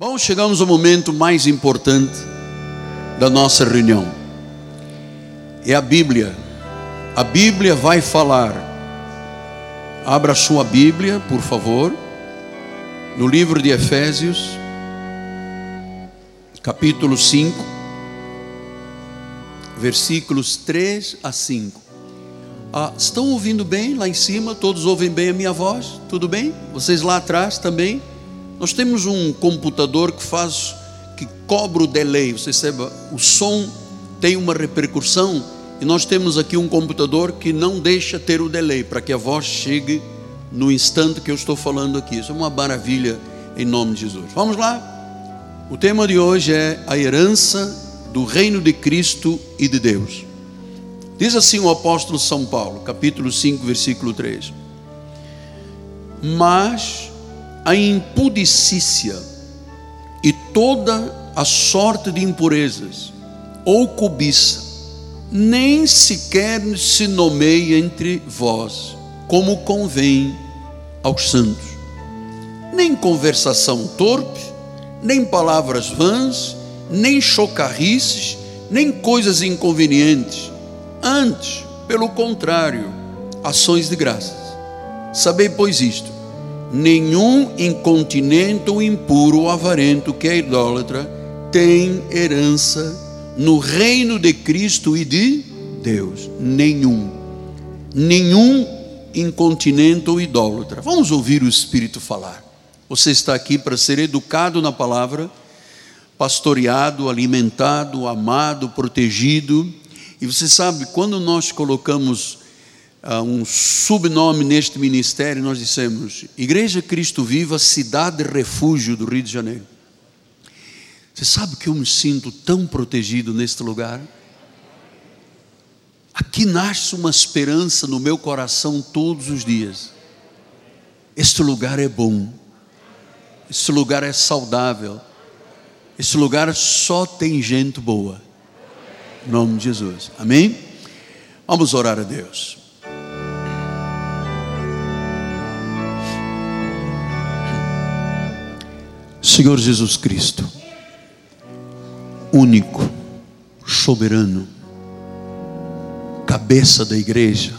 Bom, chegamos ao momento mais importante da nossa reunião. É a Bíblia. A Bíblia vai falar. Abra sua Bíblia, por favor, no livro de Efésios, capítulo 5, versículos 3 a 5. Ah, estão ouvindo bem lá em cima? Todos ouvem bem a minha voz? Tudo bem? Vocês lá atrás também? Nós temos um computador que faz, que cobra o delay. Você sabe, o som tem uma repercussão e nós temos aqui um computador que não deixa ter o delay para que a voz chegue no instante que eu estou falando aqui. Isso é uma maravilha em nome de Jesus. Vamos lá. O tema de hoje é a herança do reino de Cristo e de Deus. Diz assim o apóstolo São Paulo, capítulo 5, versículo 3. Mas a impudicícia e toda a sorte de impurezas ou cobiça nem sequer se nomeia entre vós, como convém aos santos. Nem conversação torpe, nem palavras vãs, nem chocarrices, nem coisas inconvenientes. Antes, pelo contrário, ações de graças. Sabei, pois, isto: nenhum incontinente ou impuro ou avarento que é idólatra tem herança no reino de Cristo e de Deus. Nenhum. Nenhum incontinente ou idólatra. Vamos ouvir o Espírito falar. Você está aqui para ser educado na palavra, pastoreado, alimentado, amado, protegido. E você sabe, quando nós colocamos um subnome neste ministério, nós dissemos: Igreja Cristo Viva, cidade refúgio do Rio de Janeiro. Você sabe que eu me sinto tão protegido neste lugar? Aqui nasce uma esperança no meu coração todos os dias. Este lugar é bom, este lugar é saudável, este lugar só tem gente boa. Em nome de Jesus, amém? Vamos orar a Deus. Senhor Jesus Cristo, único, soberano, cabeça da igreja,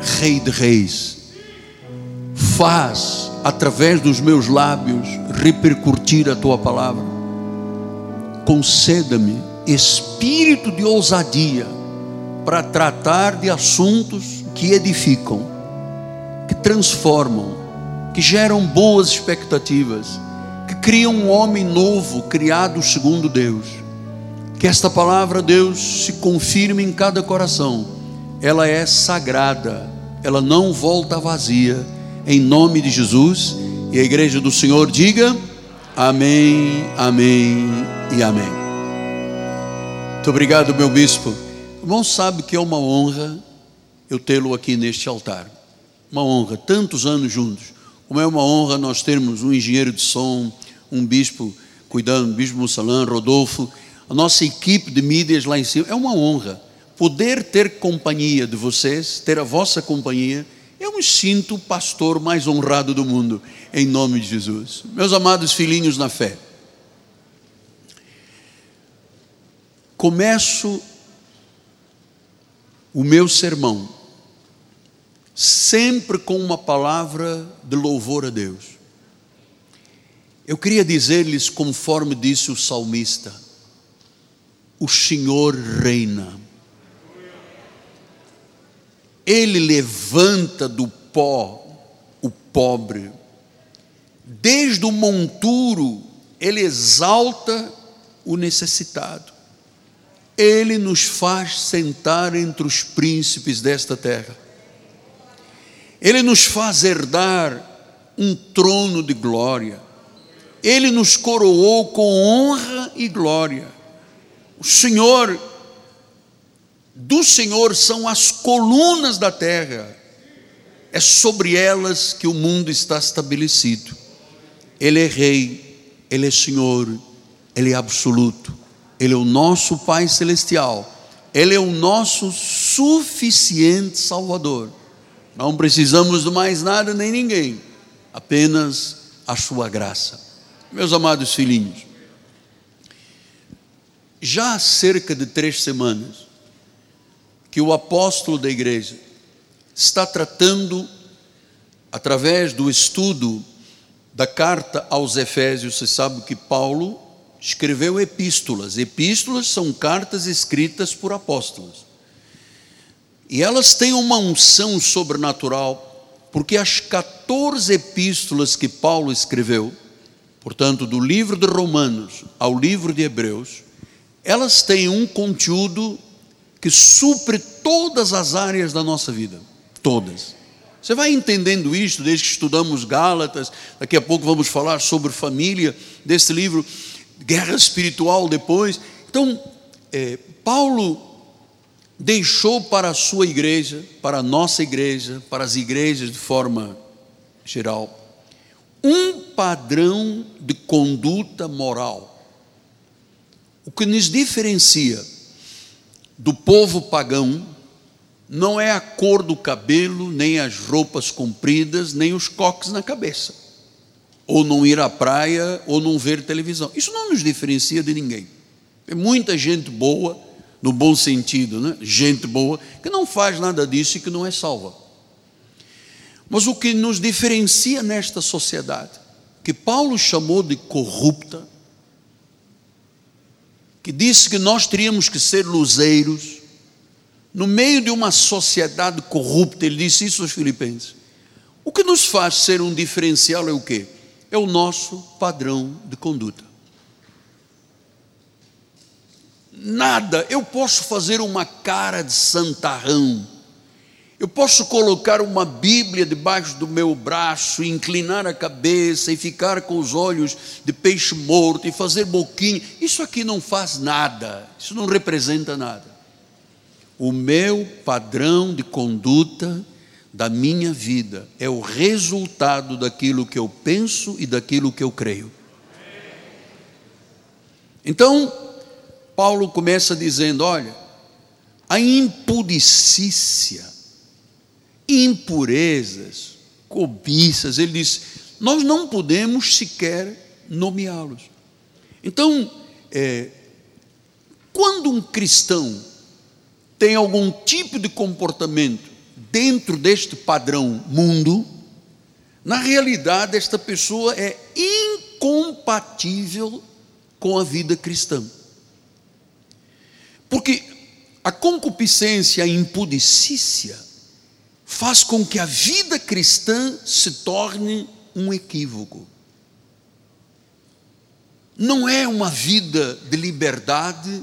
Rei de Reis, faz através dos meus lábios repercutir a tua palavra. Conceda-me espírito de ousadia para tratar de assuntos que edificam, que transformam, que geram boas expectativas, que criam um homem novo, criado segundo Deus. Que esta palavra, Deus, se confirme em cada coração. Ela é sagrada, ela não volta vazia. Em nome de Jesus e a igreja do Senhor diga: Amém, Amém e Amém. Muito obrigado, meu bispo. Irmão sabe que é uma honra eu tê-lo aqui neste altar. Uma honra, tantos anos juntos. Como é uma honra nós termos um engenheiro de som, um bispo cuidando, bispo Mussalã, Rodolfo, a nossa equipe de mídias lá em cima. É uma honra poder ter companhia de vocês, ter a vossa companhia. Eu me sinto o pastor mais honrado do mundo, em nome de Jesus. Meus amados filhinhos na fé, começo o meu sermão sempre com uma palavra de louvor a Deus. Eu queria dizer-lhes, conforme disse o salmista: o Senhor reina. Ele levanta do pó o pobre, desde o monturo, ele exalta o necessitado, ele nos faz sentar entre os príncipes desta terra, ele nos faz herdar um trono de glória ele nos coroou com honra e glória. O Senhor, do Senhor são as colunas da terra, é sobre elas que o mundo está estabelecido. Ele é Rei, Ele é Senhor, Ele é absoluto, Ele é o nosso Pai Celestial, Ele é o nosso suficiente Salvador. Não precisamos de mais nada nem ninguém, apenas a Sua graça. Meus amados filhinhos, já há cerca de três semanas que o apóstolo da igreja está tratando, através do estudo da carta aos Efésios, você sabe que Paulo escreveu epístolas. Epístolas são cartas escritas por apóstolos. E elas têm uma unção sobrenatural, porque as 14 epístolas que Paulo escreveu, portanto, do livro de Romanos ao livro de Hebreus, elas têm um conteúdo que supre todas as áreas da nossa vida, todas. Você vai entendendo isto desde que estudamos Gálatas, daqui a pouco vamos falar sobre família, desse livro, guerra espiritual depois. Então, é, Paulo deixou para a sua igreja, para a nossa igreja, para as igrejas de forma geral, um padrão de conduta moral. O que nos diferencia do povo pagão não é a cor do cabelo, nem as roupas compridas, nem os coques na cabeça ou não ir à praia, ou não ver televisão. Isso não nos diferencia de ninguém. Tem muita gente boa, no bom sentido, né? gente boa, que não faz nada disso e que não é salva. Mas o que nos diferencia nesta sociedade, que Paulo chamou de corrupta, que disse que nós teríamos que ser luzeiros, no meio de uma sociedade corrupta, ele disse isso aos filipenses. O que nos faz ser um diferencial é o quê? é o nosso padrão de conduta. Nada, eu posso fazer uma cara de santarrão, eu posso colocar uma Bíblia debaixo do meu braço, inclinar a cabeça e ficar com os olhos de peixe morto e fazer boquinha. Isso aqui não faz nada, isso não representa nada. O meu padrão de conduta da minha vida é o resultado daquilo que eu penso e daquilo que eu creio. Então, Paulo começa dizendo: olha, a impudicícia, impurezas, cobiças, ele diz, nós não podemos sequer nomeá-los. Então, é, quando um cristão tem algum tipo de comportamento dentro deste padrão mundo, na realidade, esta pessoa é incompatível com a vida cristã. Porque a concupiscência, a impudicícia, faz com que a vida cristã se torne um equívoco. Não é uma vida de liberdade,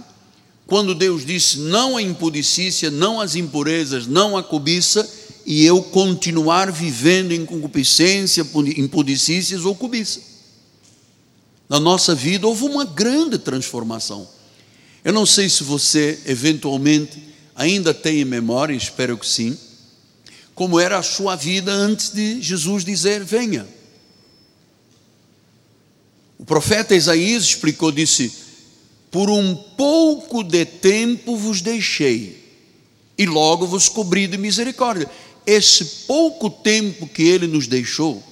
quando Deus disse não à impudicícia, não às impurezas, não à cobiça, e eu continuar vivendo em concupiscência, impudicícias ou cobiça. Na nossa vida houve uma grande transformação. Eu não sei se você, eventualmente, ainda tem em memória, espero que sim, como era a sua vida antes de Jesus dizer: Venha. O profeta Isaías explicou, disse: por um pouco de tempo vos deixei, e logo vos cobri de misericórdia. Esse pouco tempo que ele nos deixou,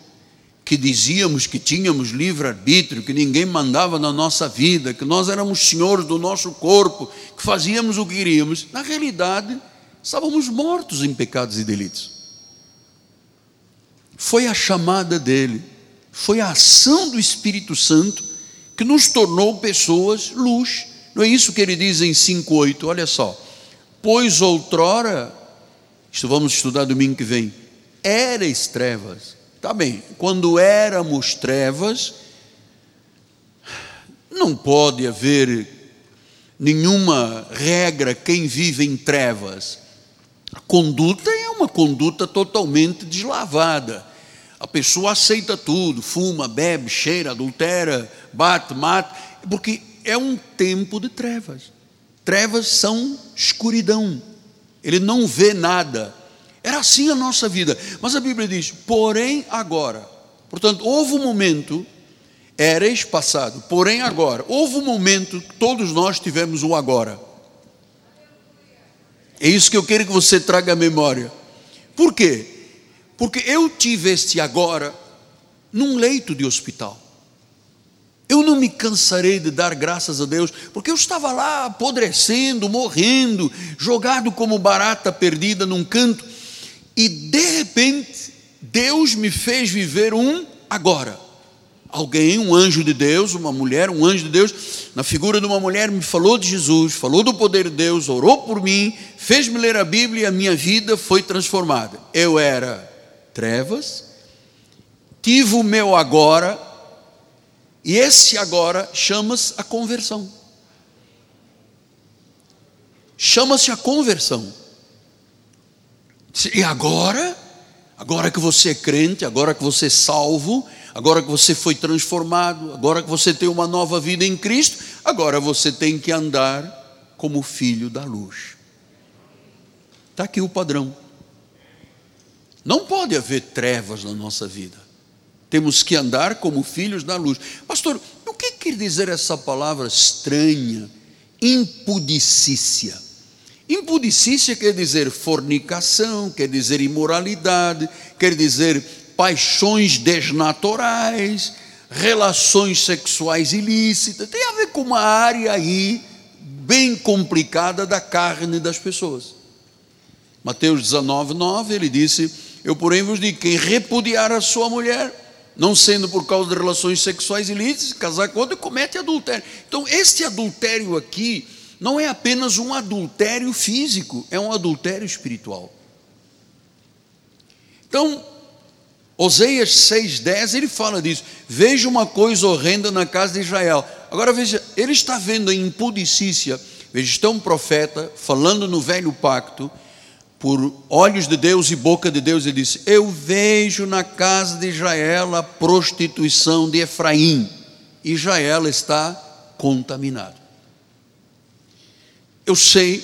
que dizíamos que tínhamos livre-arbítrio, que ninguém mandava na nossa vida, que nós éramos senhores do nosso corpo, que fazíamos o que queríamos, na realidade, estávamos mortos em pecados e delitos. Foi a chamada dele, foi a ação do Espírito Santo que nos tornou pessoas luz. Não é isso que ele diz em 5,8? Olha só. Pois outrora, isto vamos estudar domingo que vem, erais trevas. Tá bem, quando éramos trevas, não pode haver nenhuma regra quem vive em trevas. A conduta é uma conduta totalmente deslavada. A pessoa aceita tudo, fuma, bebe, cheira, adultera, bate, mata, porque é um tempo de trevas. Trevas são escuridão. Ele não vê nada. Era assim a nossa vida. Mas a Bíblia diz: porém agora. Portanto, houve um momento, eres passado, porém agora. Houve um momento que todos nós tivemos o agora. É isso que eu quero que você traga à memória. Por quê? Porque eu tive este agora num leito de hospital. não me cansarei de dar graças a Deus, porque eu estava lá apodrecendo, morrendo, jogado como barata perdida num canto, e de repente Deus me fez viver um agora. Alguém, um anjo de Deus, uma mulher, um anjo de Deus, na figura de uma mulher, me falou de Jesus, falou do poder de Deus, orou por mim, fez-me ler a Bíblia e a minha vida foi transformada. Eu era trevas, tive o meu agora, e esse agora chama-se a conversão. Chama-se a conversão. E agora, agora que você é crente, agora que você é salvo, agora que você foi transformado, agora que você tem uma nova vida em Cristo, agora você tem que andar como filho da luz. Está aqui o padrão. Não pode haver trevas na nossa vida. Temos que andar como filhos da luz. Pastor, o que quer dizer essa palavra estranha? Impudicícia. Impudicícia quer dizer fornicação, quer dizer imoralidade, quer dizer paixões desnaturais, relações sexuais ilícitas. Tem a ver com uma área aí bem complicada da carne das pessoas. Mateus 19, 9, ele disse: Eu, porém, vos digo: quem repudiar a sua mulher, não sendo por causa de relações sexuais ilícitas, casar com outra, comete adultério. Então, este adultério aqui não é apenas um adultério físico, é um adultério espiritual. Então, Oseias 6,10, ele fala disso. Veja uma coisa horrenda na casa de Israel. Agora veja, ele está vendo a impudicícia. Veja, está um profeta falando no velho pacto, por olhos de Deus e boca de Deus, ele disse: Eu vejo na casa de Israel a prostituição de Efraim. Israel está contaminado. Eu sei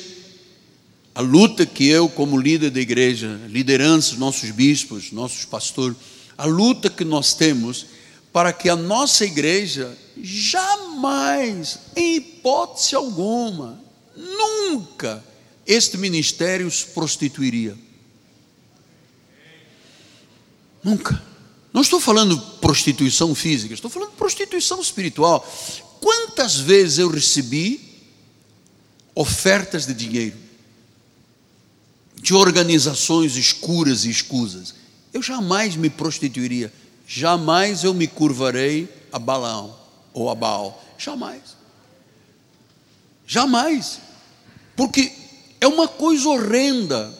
a luta que eu, como líder da igreja, liderança, nossos bispos, nossos pastores, a luta que nós temos para que a nossa igreja jamais, em hipótese alguma, nunca, este ministério se prostituiria. Nunca. Não estou falando prostituição física, estou falando prostituição espiritual. Quantas vezes eu recebi ofertas de dinheiro? de organizações escuras e escusas. Eu jamais me prostituiria, jamais eu me curvarei a Balaão ou a Baal, jamais. Jamais. Porque é uma coisa horrenda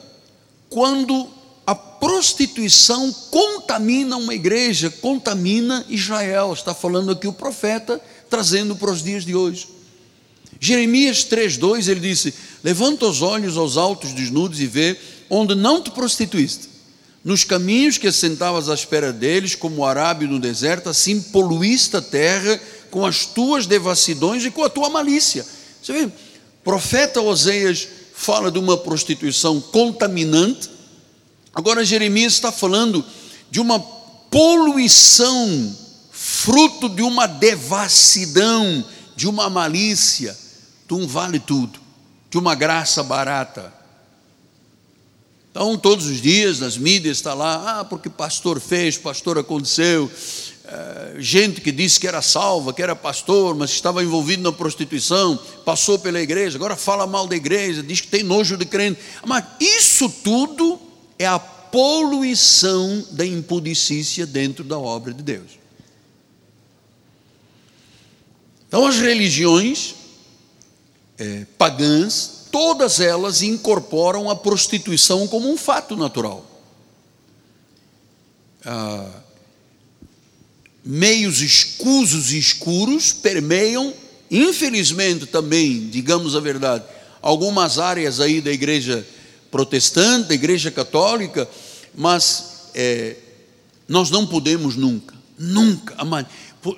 quando a prostituição contamina uma igreja, contamina Israel. Está falando aqui o profeta, trazendo para os dias de hoje. Jeremias 3,2 ele disse: Levanta os olhos aos altos desnudos e vê onde não te prostituíste. Nos caminhos que assentavas à espera deles, como o arábio no deserto, assim poluíste a terra com as tuas devassidões e com a tua malícia. Você vê, profeta Oseias fala de uma prostituição contaminante. Agora Jeremias está falando de uma poluição, fruto de uma devassidão, de uma malícia de um vale tudo, de uma graça barata. Então, todos os dias nas mídias está lá, ah, porque pastor fez, pastor aconteceu, é, gente que disse que era salva, que era pastor, mas estava envolvido na prostituição, passou pela igreja, agora fala mal da igreja, diz que tem nojo de crente. Mas isso tudo é a poluição da impudicícia dentro da obra de Deus. Então, as religiões é, pagãs, todas elas incorporam a prostituição como um fato natural. Ah, meios escusos e escuros permeiam, infelizmente também, digamos a verdade, algumas áreas aí da igreja protestante, da igreja católica, mas é, nós não podemos nunca, nunca,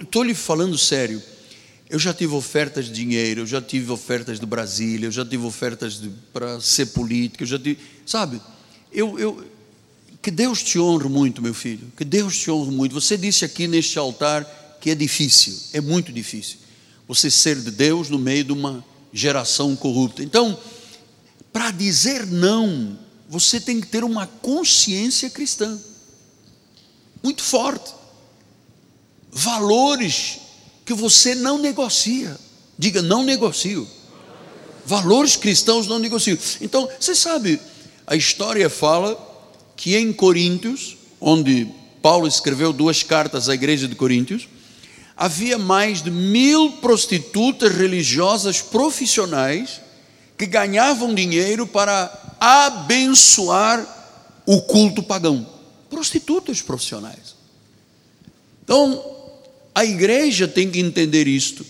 estou lhe falando sério, eu já tive ofertas de dinheiro, eu já tive ofertas de Brasília, eu já tive ofertas para ser político, eu já tive, sabe? Eu, eu, que Deus te honre muito, meu filho, que Deus te honre muito. Você disse aqui neste altar que é difícil, é muito difícil, você ser de Deus no meio de uma geração corrupta. Então, para dizer não, você tem que ter uma consciência cristã muito forte, valores que você não negocia. Diga, não negocio. Valores cristãos não negocio. Então, você sabe, a história fala que em Coríntios, onde Paulo escreveu duas cartas à igreja de Coríntios, havia mais de mil prostitutas religiosas profissionais que ganhavam dinheiro para abençoar o culto pagão. Prostitutas profissionais. Então, a igreja tem que entender isto.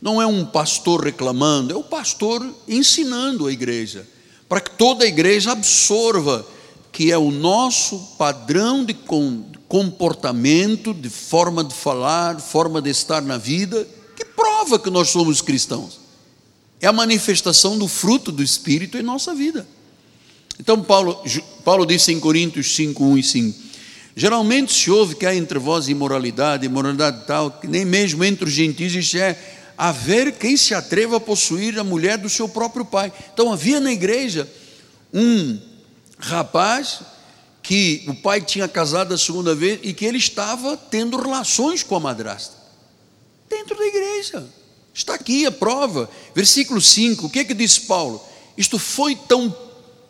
Não é um pastor reclamando, é o pastor ensinando a igreja, para que toda a igreja absorva que é o nosso padrão de comportamento, de forma de falar, forma de estar na vida, que prova que nós somos cristãos. É a manifestação do fruto do Espírito em nossa vida. Então, Paulo, Paulo disse em Coríntios 5, 1 e 5: Geralmente se ouve que há entre vós imoralidade, imoralidade tal, que nem mesmo entre os gentios isto é haver quem se atreva a possuir a mulher do seu próprio pai. Então havia na igreja um rapaz que o pai tinha casado a segunda vez e que ele estava tendo relações com a madrasta. Dentro da igreja. Está aqui a prova. Versículo 5, o que é que diz Paulo? Isto foi tão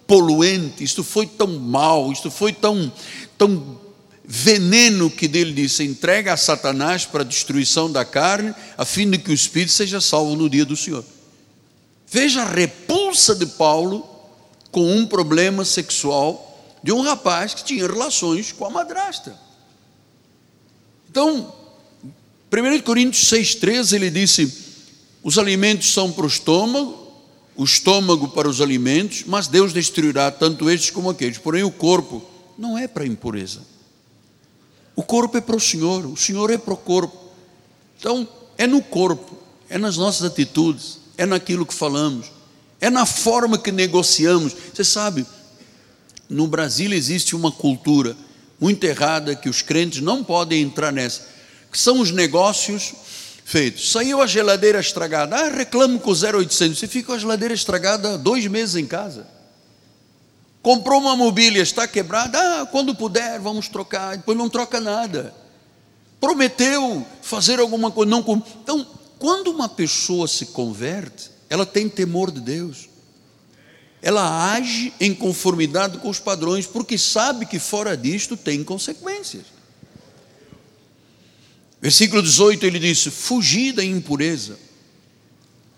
poluente, isto foi tão mal, isto foi tão, tão veneno que dele disse: entrega a Satanás para a destruição da carne, a fim de que o espírito seja salvo no dia do Senhor. Veja a repulsa de Paulo com um problema sexual de um rapaz que tinha relações com a madrasta. Então, 1 Coríntios 6,13 ele disse: os alimentos são para o estômago, o estômago para os alimentos, mas Deus destruirá tanto estes como aqueles. Porém, o corpo não é para impureza. O corpo é para o Senhor, o Senhor é para o corpo. Então, é no corpo, é nas nossas atitudes, é naquilo que falamos, é na forma que negociamos. Você sabe, no Brasil existe uma cultura muito errada que os crentes não podem entrar nessa, que são os negócios feitos. Saiu a geladeira estragada, ah, reclamo com 0800, você fica com a geladeira estragada dois meses em casa. Comprou uma mobília, está quebrada, ah, quando puder, vamos trocar, depois não troca nada. Prometeu fazer alguma coisa, não. Então, quando uma pessoa se converte, ela tem temor de Deus. Ela age em conformidade com os padrões, porque sabe que fora disto tem consequências. Versículo 18 ele disse: Fugi da impureza.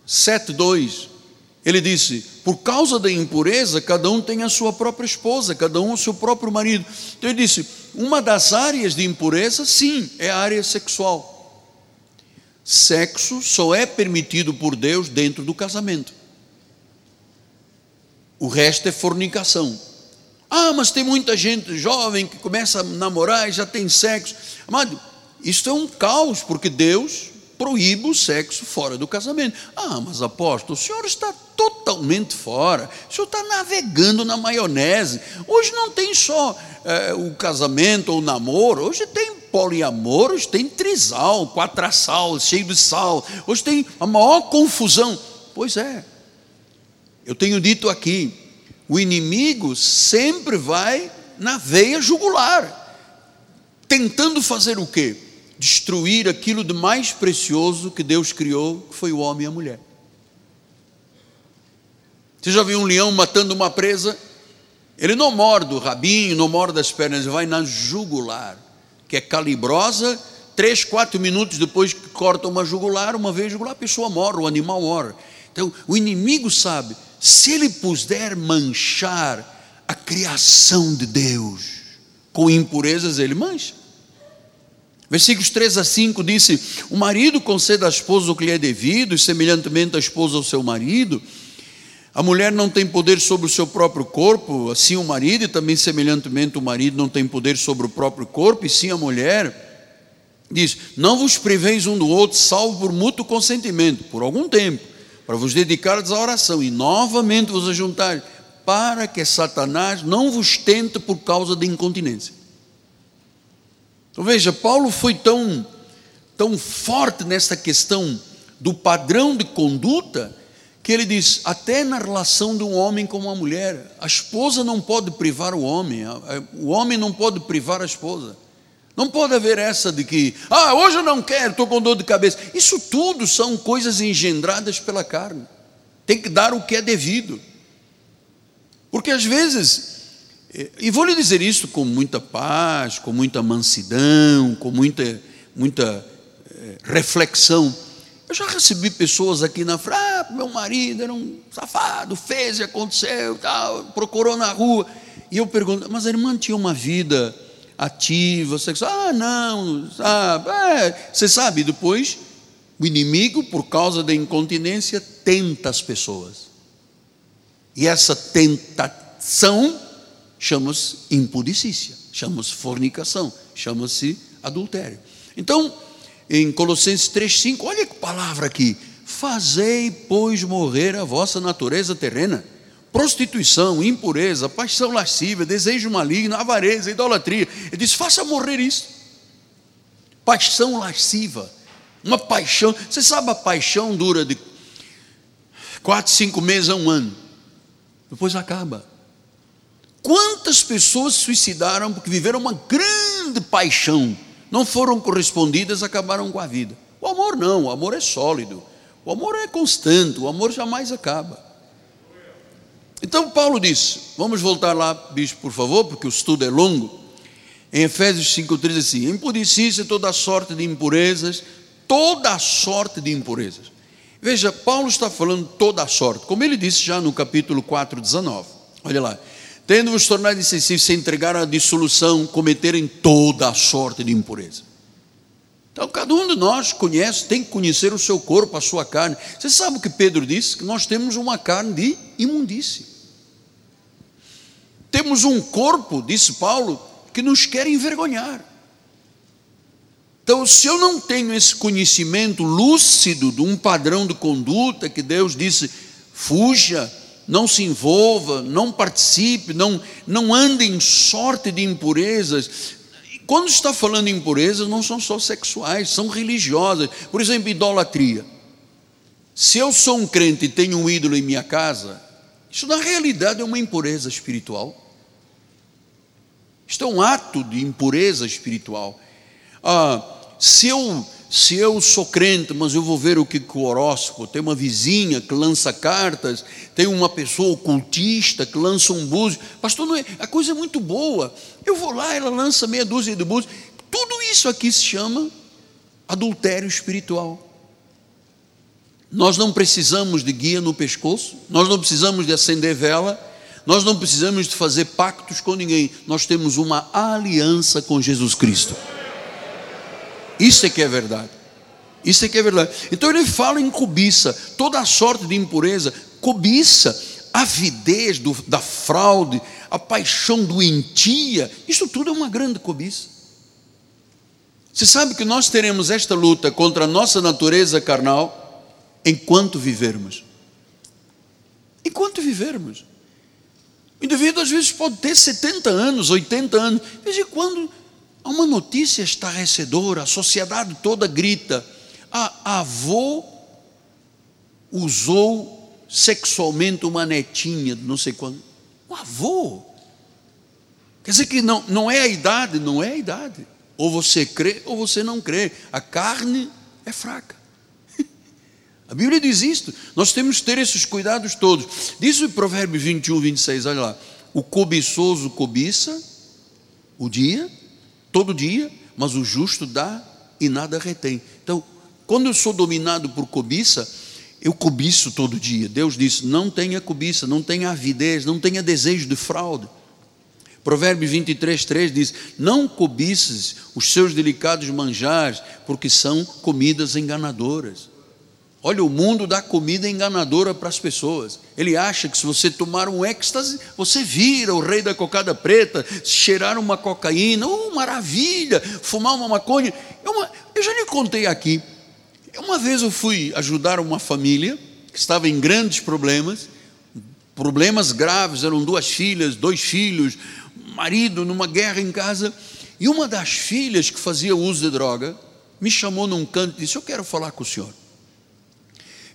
7,2 ele disse: Por causa da impureza, cada um tem a sua própria esposa, cada um o seu próprio marido. Então ele disse: Uma das áreas de impureza, sim, é a área sexual. Sexo só é permitido por Deus dentro do casamento. O resto é fornicação. Ah, mas tem muita gente jovem que começa a namorar e já tem sexo. Amado, isso é um caos, porque Deus proíbe o sexo fora do casamento. Ah, mas apóstolo, o senhor está totalmente fora, o senhor está navegando na maionese. Hoje não tem só é, o casamento ou o namoro, hoje tem poliamor, hoje tem trisal, quatraçal, cheio de sal, hoje tem a maior confusão. Pois é, eu tenho dito aqui, o inimigo sempre vai na veia jugular, tentando fazer o quê? Destruir aquilo de mais precioso que Deus criou, que foi o homem e a mulher. Você já viu um leão matando uma presa? Ele não morde o rabinho, não morde as pernas, ele vai na jugular, que é calibrosa. Três, quatro minutos depois que corta uma jugular, uma vez jugular, a pessoa morre, o animal morre. Então, o inimigo sabe, se ele puder manchar a criação de Deus com impurezas, ele mancha. Versículos 3 a 5 disse: O marido conceda à esposa o que lhe é devido, e semelhantemente a esposa ao seu marido. A mulher não tem poder sobre o seu próprio corpo, assim o marido, e também semelhantemente o marido não tem poder sobre o próprio corpo, e sim a mulher. Diz: Não vos priveis um do outro, salvo por mútuo consentimento, por algum tempo, para vos dedicardes à oração, e novamente vos ajuntar, para que Satanás não vos tente por causa da incontinência. Então veja, Paulo foi tão, tão forte nessa questão do padrão de conduta, que ele diz, até na relação de um homem com uma mulher, a esposa não pode privar o homem, o homem não pode privar a esposa. Não pode haver essa de que, ah, hoje eu não quero, estou com dor de cabeça. Isso tudo são coisas engendradas pela carne. Tem que dar o que é devido. Porque às vezes, e vou lhe dizer isso com muita paz, com muita mansidão, com muita, muita é, reflexão. Eu já recebi pessoas aqui na frente, ah, meu marido era um safado, fez e aconteceu, tal, procurou na rua. E eu pergunto, mas a irmã tinha uma vida ativa, sexual? Ah, não, sabe, é, você sabe, depois o inimigo, por causa da incontinência, tenta as pessoas. E essa tentação chama-se impudicícia, chama-se fornicação, chama-se adultério. Então, em Colossenses 3,5, olha que palavra aqui: fazei, pois, morrer a vossa natureza terrena prostituição, impureza, paixão lascívia, desejo maligno, avareza, idolatria. Ele diz: faça morrer isso. Paixão lasciva, uma paixão. Você sabe, a paixão dura de quatro, cinco meses a um ano, depois acaba. Quantas pessoas se suicidaram porque viveram uma grande paixão, não foram correspondidas, acabaram com a vida. O amor não, o amor é sólido, o amor é constante, o amor jamais acaba. Então Paulo diz, vamos voltar lá, bicho, por favor, porque o estudo é longo. Em Efésios 5,3 assim: impudicícia toda sorte de impurezas, toda sorte de impurezas. Veja, Paulo está falando toda sorte, como ele disse já no capítulo 4, 19. Olha lá. Tendo-vos tornado insensíveis, se entregaram à dissolução, cometerem toda a sorte de impureza. Então, cada um de nós conhece, tem que conhecer o seu corpo, a sua carne. Você sabe o que Pedro disse? Que nós temos uma carne de imundície. Temos um corpo, disse Paulo, que nos quer envergonhar. Então, se eu não tenho esse conhecimento lúcido de um padrão de conduta que Deus disse, fuja, não se envolva, não participe, não, não ande em sorte de impurezas. Quando está falando em impurezas, não são só sexuais, são religiosas. Por exemplo, idolatria. Se eu sou um crente e tenho um ídolo em minha casa, isso na realidade é uma impureza espiritual. Isto é um ato de impureza espiritual. Ah, se eu se eu sou crente, mas eu vou ver o que, o horóscopo, tem uma vizinha que lança cartas, tem uma pessoa ocultista que lança um búzio, pastor, não é, a coisa é muito boa, eu vou lá, ela lança meia dúzia de búzios, tudo isso aqui se chama adultério espiritual. Nós não precisamos de guia no pescoço, nós não precisamos de acender vela, nós não precisamos de fazer pactos com ninguém, nós temos uma aliança com Jesus Cristo. Isso é que é verdade. Isso é que é verdade. Então ele fala em cobiça, toda a sorte de impureza, cobiça, avidez do, da fraude, a paixão doentia, isso tudo é uma grande cobiça. Você sabe que nós teremos esta luta contra a nossa natureza carnal enquanto vivermos. Enquanto vivermos. O indivíduo às vezes pode ter 70 anos, 80 anos, desde quando há uma notícia estarrecedora, a sociedade toda grita: a avô usou sexualmente uma netinha, não sei quando. O avô. Quer dizer que não, não é a idade, não é a idade. Ou você crê ou você não crê. A carne é fraca. A Bíblia diz isto. Nós temos que ter esses cuidados todos. Diz o Provérbio 21, 26, olha lá. O cobiçoso cobiça o dia, todo dia, mas o justo dá e nada retém. Então, quando eu sou dominado por cobiça, eu cobiço todo dia. Deus disse: não tenha cobiça, não tenha avidez, não tenha desejo de fraude. Provérbio 23, 3 diz: Não cobices os seus delicados manjares, porque são comidas enganadoras. Olha, o mundo dá comida enganadora para as pessoas. Ele acha que se você tomar um êxtase, você vira o rei da cocada preta, cheirar uma cocaína, oh, maravilha, fumar uma maconha. Eu, eu já lhe contei aqui. Uma vez eu fui ajudar uma família que estava em grandes problemas, problemas graves, eram duas filhas, dois filhos, marido numa guerra em casa, e uma das filhas que fazia uso de droga me chamou num canto e disse: Eu quero falar com o senhor.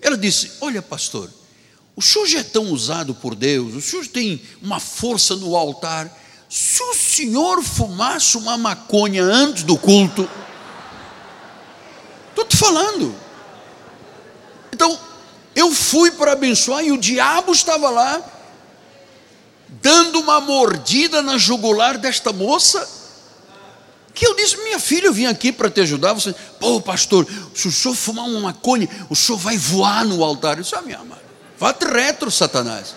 Ela disse: Olha, pastor, o senhor já é tão usado por Deus, o senhor tem uma força no altar, se o senhor fumasse uma maconha antes do culto, estou te falando. Então, eu fui para abençoar e o diabo estava lá, dando uma mordida na jugular desta moça. Que eu disse, minha filha, eu vim aqui para te ajudar. Você, pô, pastor, se o senhor fumar uma maconha, o senhor vai voar no altar. Eu disse, ah, minha amada, vá retro, Satanás.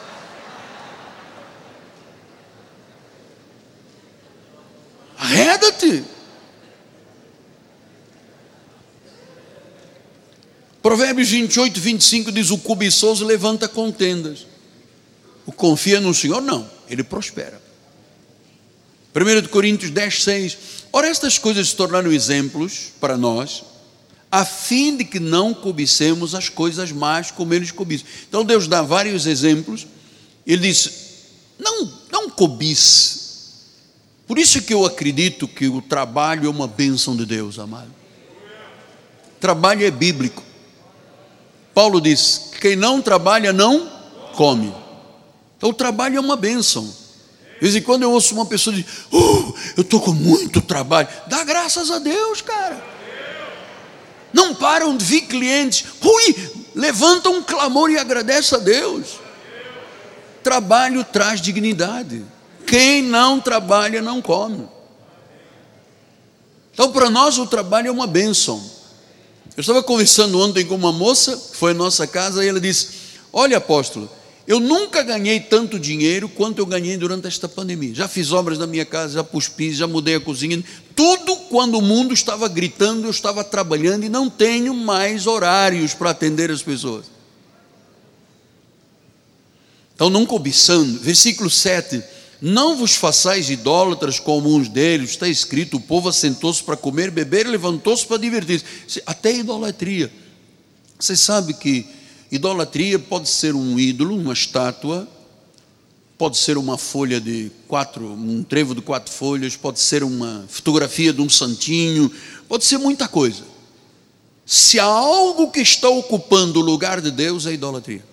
Arreda-te. Provérbios 28, 25 diz: O cobiçoso levanta contendas. O confia no Senhor, não, ele prospera. 1 Coríntios 10, 6. Ora, estas coisas se tornaram exemplos para nós, a fim de que não cobicemos as coisas más como eles cobiçam. Então Deus dá vários exemplos. Ele diz: não, não cobice por isso que eu acredito que o trabalho é uma bênção de Deus, amado. Trabalho é bíblico. Paulo diz: quem não trabalha não come. Então o trabalho é uma bênção. Vez em quando eu ouço uma pessoa dizer: oh, eu estou com muito trabalho. Dá graças a Deus, cara. Não param de vir clientes. Ui, levanta um clamor e agradece a Deus. Trabalho traz dignidade. Quem não trabalha não come. Então, para nós, o trabalho é uma bênção. Eu estava conversando ontem com uma moça, foi à nossa casa, e ela disse: Olha, apóstolo, eu nunca ganhei tanto dinheiro quanto eu ganhei durante esta pandemia. Já fiz obras na minha casa, já pus piso, já mudei a cozinha. Tudo quando o mundo estava gritando, eu estava trabalhando e não tenho mais horários para atender as pessoas. Então, não cobiçando. Versículo 7 não vos façais idólatras como uns deles, está escrito: o povo assentou-se para comer, beber, levantou-se para divertir-se. Até idolatria. Você sabe que idolatria pode ser um ídolo, uma estátua, pode ser uma folha de quatro, um trevo de quatro folhas, pode ser uma fotografia de um santinho, pode ser muita coisa. Se há algo que está ocupando o lugar de Deus, é idolatria.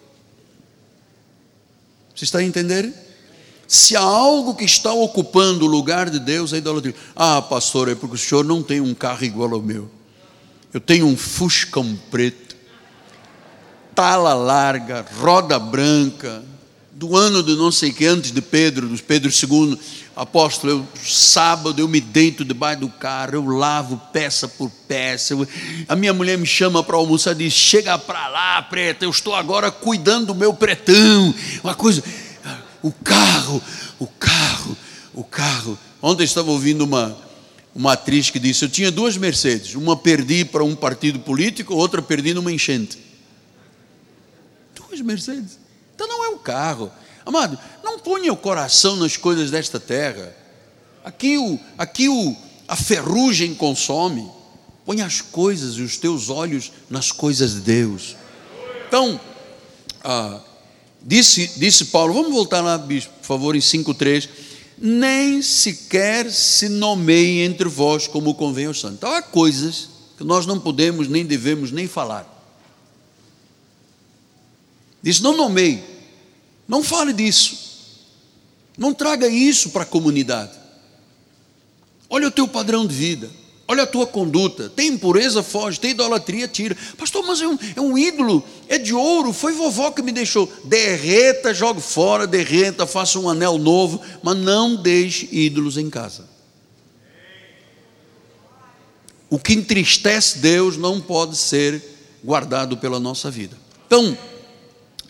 Você está a entender? Se há algo que está ocupando o lugar de Deus, é idolatria. Ah, pastor, é porque o senhor não tem um carro igual ao meu. Eu tenho um Fuscão preto, tala larga, roda branca, do ano de não sei que, antes de Pedro, dos Pedro II, apóstolo, eu, sábado eu me deito debaixo do carro, eu lavo peça por peça. Eu, a minha mulher me chama para almoçar e diz: Chega para lá, preta, eu estou agora cuidando do meu pretão. Uma coisa o carro, o carro, o carro. Ontem estava ouvindo uma, uma atriz que disse: Eu tinha duas Mercedes, uma perdi para um partido político, outra perdi numa enchente. Duas Mercedes. Então não é o carro. Amado, não ponha o coração nas coisas desta terra. Aqui, o, aqui o, a ferrugem consome. Põe as coisas e os teus olhos nas coisas de Deus. Então, ah, Disse, disse Paulo, vamos voltar lá, bispo, por favor, em 5,3. Nem sequer se nomeie entre vós como convém aos santos. Então há coisas que nós não podemos, nem devemos, nem falar. Diz: não nomeie, não fale disso, não traga isso para a comunidade. Olha o teu padrão de vida. Olha a tua conduta. Tem impureza, foge. Tem idolatria, tira. Pastor, mas é um, é um ídolo, é de ouro. Foi vovó que me deixou. Derreta, jogue fora, derreta, faça um anel novo. Mas não deixe ídolos em casa. O que entristece Deus não pode ser guardado pela nossa vida. Então,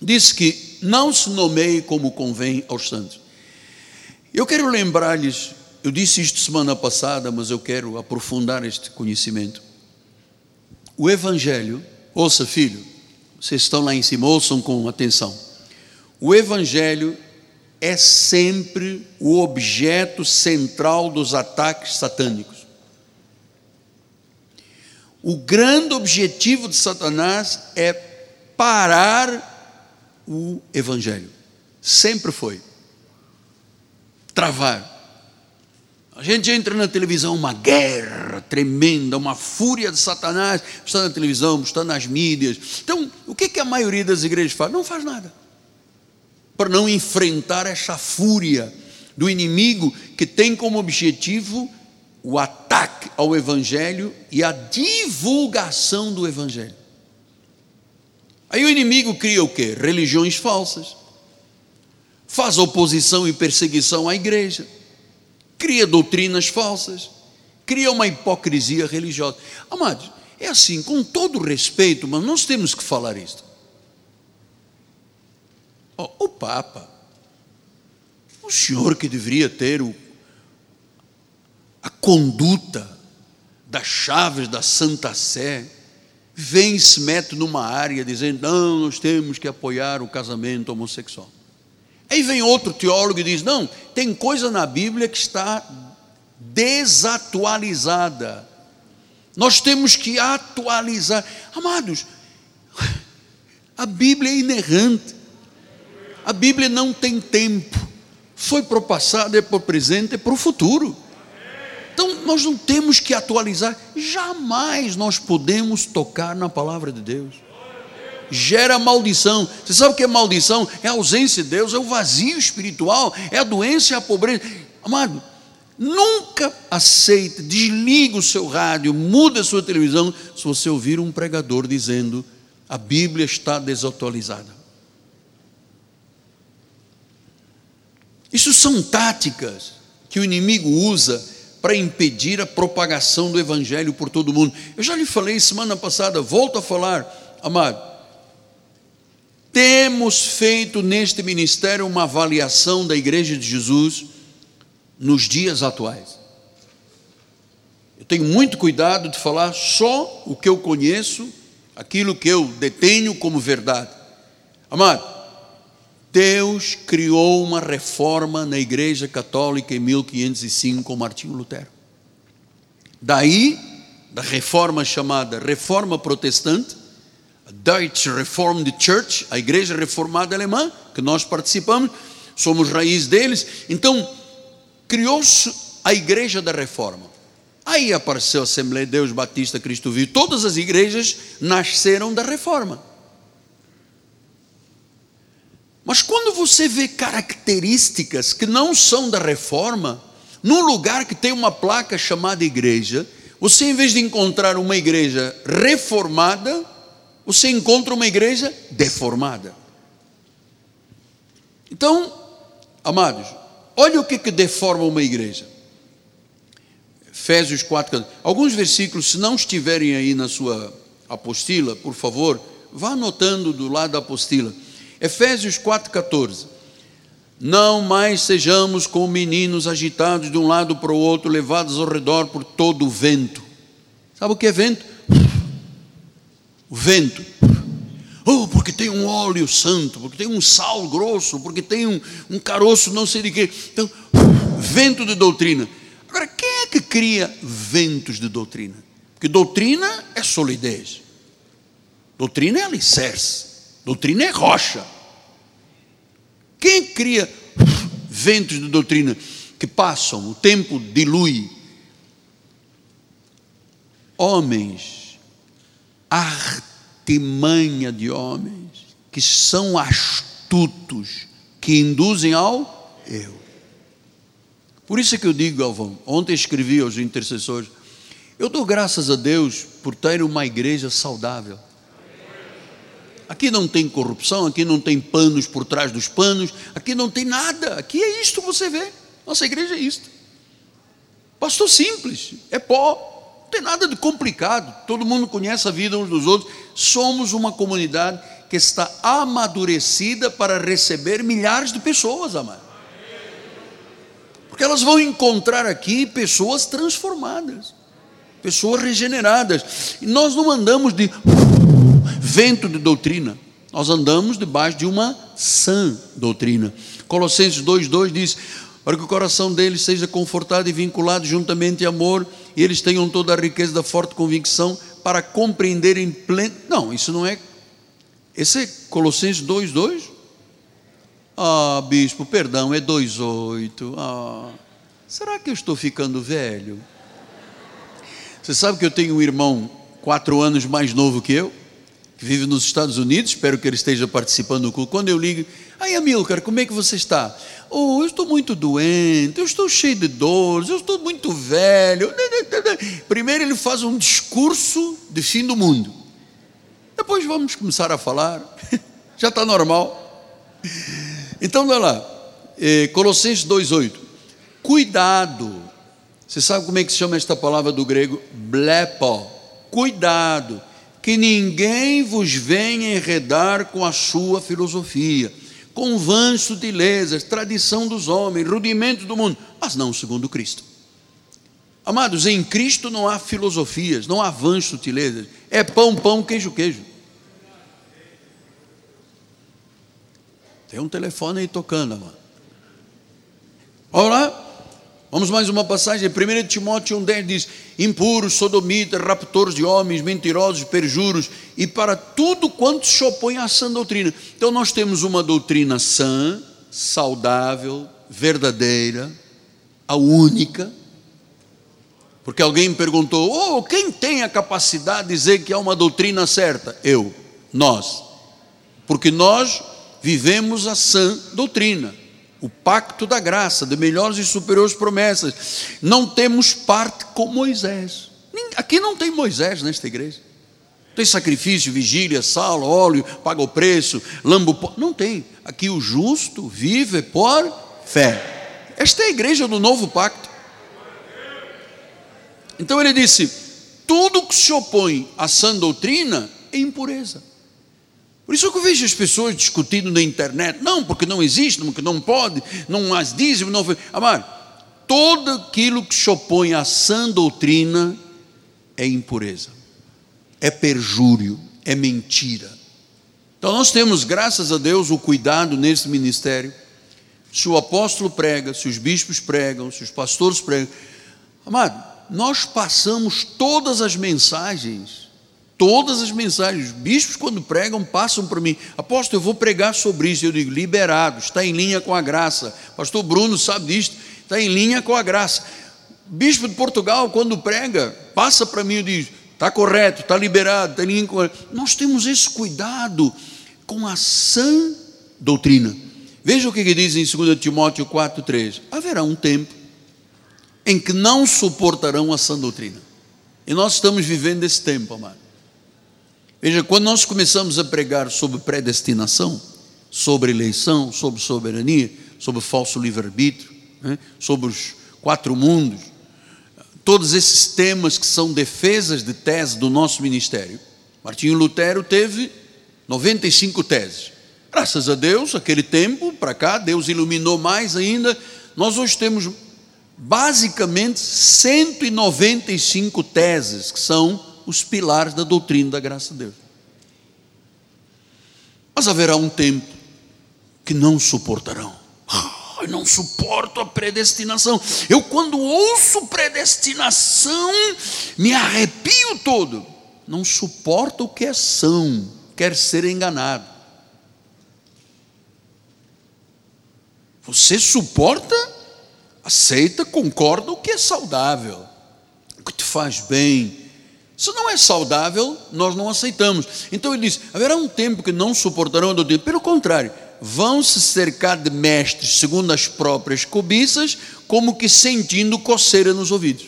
diz que não se nomeie como convém aos santos. Eu quero lembrar-lhes eu disse isto semana passada, mas eu quero aprofundar este conhecimento. O Evangelho, ouça filho, vocês estão lá em cima, ouçam com atenção. O Evangelho é sempre o objeto central dos ataques satânicos. O grande objetivo de Satanás é parar o Evangelho. Sempre foi. Travar. A gente entra na televisão, uma guerra tremenda, uma fúria de Satanás, está na televisão, está nas mídias. Então, o que, que a maioria das igrejas faz? Não faz nada. Para não enfrentar essa fúria do inimigo que tem como objetivo o ataque ao Evangelho e a divulgação do Evangelho. Aí o inimigo cria o quê? Religiões falsas, faz oposição e perseguição à igreja, cria doutrinas falsas, cria uma hipocrisia religiosa. Amados, é assim, com todo respeito, mas nós temos que falar isto. Oh, o Papa, o senhor que deveria ter o, a conduta das chaves da Santa Sé, vem se mete numa área dizendo: não, nós temos que apoiar o casamento homossexual. Aí vem outro teólogo e diz: não, tem coisa na Bíblia que está desatualizada. Nós temos que atualizar. Amados, a Bíblia é inerrante. A Bíblia não tem tempo. Foi para o passado, é para o presente, é para o futuro. Então nós não temos que atualizar. Jamais nós podemos tocar na palavra de Deus. Gera maldição. Você sabe o que é maldição? É a ausência de Deus, é o vazio espiritual, é a doença, é a pobreza. Amado, nunca aceite, desliga o seu rádio, muda a sua televisão, se você ouvir um pregador dizendo a Bíblia está desatualizada. Isso são táticas que o inimigo usa para impedir a propagação do evangelho por todo mundo. Eu já lhe falei semana passada, volto a falar, amado. Temos feito neste ministério uma avaliação da Igreja de Jesus nos dias atuais. Eu tenho muito cuidado de falar só o que eu conheço, aquilo que eu detenho como verdade. Amado, Deus criou uma reforma na Igreja Católica em 1505 com Martinho Lutero. Daí, da reforma chamada Reforma Protestante, a Deutsche Reformed Church, a Igreja Reformada Alemã, que nós participamos, somos raiz deles. Então, criou-se a Igreja da Reforma. Aí apareceu a Assembleia de Deus Batista Cristo Vivo. Todas as igrejas nasceram da Reforma. Mas quando você vê características que não são da reforma, num lugar que tem uma placa chamada igreja, você em vez de encontrar uma igreja reformada, você encontra uma igreja deformada. Então, amados, olha o que, que deforma uma igreja. Efésios 4, alguns versículos, se não estiverem aí na sua apostila, por favor, vá anotando do lado da apostila. Efésios 4,14. Não mais sejamos como meninos agitados de um lado para o outro, levados ao redor por todo o vento. Sabe o que é vento? O vento. Oh, porque tem um óleo santo, porque tem um sal grosso, porque tem um, um caroço não sei de quê. Então, vento de doutrina. Agora, quem é que cria ventos de doutrina? Porque doutrina é solidez. Doutrina é alicerce. Doutrina é rocha. Quem cria ventos de doutrina que passam, o tempo dilui? Homens, artimanha de homens, que são astutos, que induzem ao eu. Por isso é que eu digo, Galvão, ontem escrevi aos intercessores, eu dou graças a Deus por ter uma igreja saudável. Aqui não tem corrupção, aqui não tem panos por trás dos panos, aqui não tem nada. Aqui é isto que você vê. Nossa igreja é isto. Pastor simples, é pó, não tem nada de complicado. Todo mundo conhece a vida uns dos outros. Somos uma comunidade que está amadurecida para receber milhares de pessoas, amado. Porque elas vão encontrar aqui pessoas transformadas, pessoas regeneradas. E nós não andamos de vento de doutrina. Nós andamos debaixo de uma sã doutrina. Colossenses 2,2 diz: para que o coração deles seja confortado e vinculado juntamente em amor, e eles tenham toda a riqueza da forte convicção para compreenderem pleno. Não, isso não é. Esse é Colossenses 2,2? Ah, bispo, perdão, é 2,8. Ah, será que eu estou ficando velho? Você sabe que eu tenho um irmão quatro anos mais novo que eu? Que vive nos Estados Unidos, espero que ele esteja participando do culto. Quando eu ligo, aí Amilcar, como é que você está? Oh, eu estou muito doente, eu estou cheio de dores, eu estou muito velho. Primeiro ele faz um discurso de fim do mundo. Depois vamos começar a falar. Já está normal. Então, olha lá. Eh, Colossenses 2,8. Cuidado. Você sabe como é que se chama esta palavra do grego? Blepo. Cuidado. Que ninguém vos venha enredar com a sua filosofia, com vãs sutilezas, tradição dos homens, rudimento do mundo, mas não segundo Cristo. Amados, em Cristo não há filosofias, não há vãs sutilezas. É pão, pão, queijo, queijo. Tem um telefone aí tocando, amado. Olá, vamos mais uma passagem. 1 Timóteo 1,10 diz: impuros, sodomitas, raptores de homens, mentirosos, perjuros, e para tudo quanto se opõe à sã doutrina. Então nós temos uma doutrina sã, saudável, verdadeira, a única. Porque alguém perguntou: oh, quem tem a capacidade de dizer que há uma doutrina certa? Eu, nós. Porque nós vivemos a sã doutrina o pacto da graça, de melhores e superiores promessas. Não temos parte com Moisés. Aqui não tem Moisés nesta igreja. Tem sacrifício, vigília, sal, óleo, paga o preço, lambo. Não tem. Aqui o justo vive por fé. Esta é a igreja do novo pacto. Então ele disse: tudo que se opõe à sã doutrina é impureza. Por isso que eu vejo as pessoas discutindo na internet, não, porque não existe, porque não pode, não mais dizem, não. Amar, todo aquilo que se opõe à sã doutrina é impureza, é perjúrio, é mentira. Então nós temos, graças a Deus, o cuidado nesse ministério. Se o apóstolo prega, se os bispos pregam, se os pastores pregam, amado, nós passamos todas as mensagens todas as mensagens. Os bispos, quando pregam, passam para mim. Apóstolo, eu vou pregar sobre isso. Eu digo, liberado, está em linha com a graça. Pastor Bruno sabe disso, está em linha com a graça. Bispo de Portugal, quando prega, passa para mim e diz: está correto, está liberado, está em linha com a Nós temos esse cuidado com a sã doutrina. Veja o que diz em 2 Timóteo 4,3: haverá um tempo em que não suportarão a sã doutrina. E nós estamos vivendo esse tempo, amado. Veja, quando nós começamos a pregar sobre predestinação, sobre eleição, sobre soberania, sobre falso livre-arbítrio, né, sobre os quatro mundos, todos esses temas que são defesas de tese do nosso ministério. Martinho Lutero teve 95 teses. Graças a Deus, aquele tempo para cá, Deus iluminou mais ainda. Nós hoje temos basicamente 195 teses que são os pilares da doutrina da graça de Deus. Mas haverá um tempo que não suportarão. Eu não suporto a predestinação. Eu, quando ouço predestinação, me arrepio todo. Não suporto o que é são, quer ser enganado. Você suporta, aceita, concorda o que é saudável, o que te faz bem, se não é saudável, nós não aceitamos. Então ele diz: haverá um tempo que não suportarão a doutrina. Pelo contrário, vão se cercar de mestres segundo as próprias cobiças, como que sentindo coceira nos ouvidos.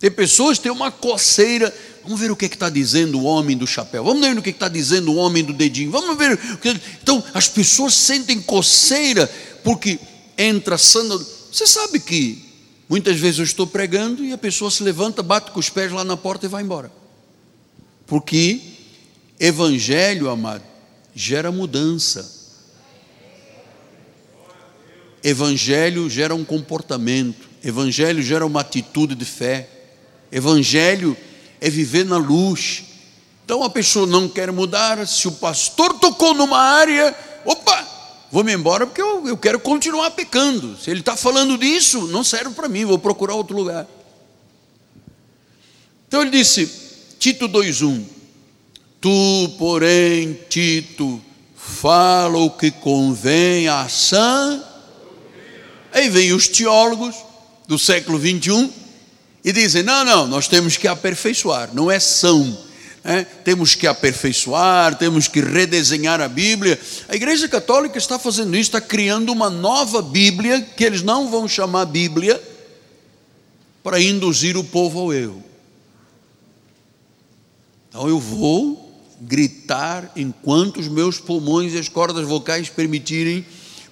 Tem pessoas que têm uma coceira. Vamos ver o que é está dizendo o homem do chapéu. Vamos ver o que é está dizendo o homem do dedinho. Vamos ver. Que... Então, as pessoas sentem coceira porque entra sandal. Você sabe que Muitas vezes eu estou pregando e a pessoa se levanta, bate com os pés lá na porta e vai embora. Porque evangelho, amado, gera mudança. Evangelho gera um comportamento, evangelho gera uma atitude de fé. Evangelho é viver na luz. Então a pessoa não quer mudar, se o pastor tocou numa área, vou-me embora porque eu, eu quero continuar pecando. Se ele está falando disso, não serve para mim, vou procurar outro lugar. Então ele disse, Tito 2,1: Tu, porém, Tito, fala o que convém à sã. Aí vem os teólogos do século 21 e dizem: não, não, nós temos que aperfeiçoar, não é são, é, temos que aperfeiçoar, temos que redesenhar a Bíblia. A Igreja Católica está fazendo isso, está criando uma nova Bíblia, que eles não vão chamar Bíblia, para induzir o povo ao erro. Então eu vou gritar enquanto os meus pulmões e as cordas vocais permitirem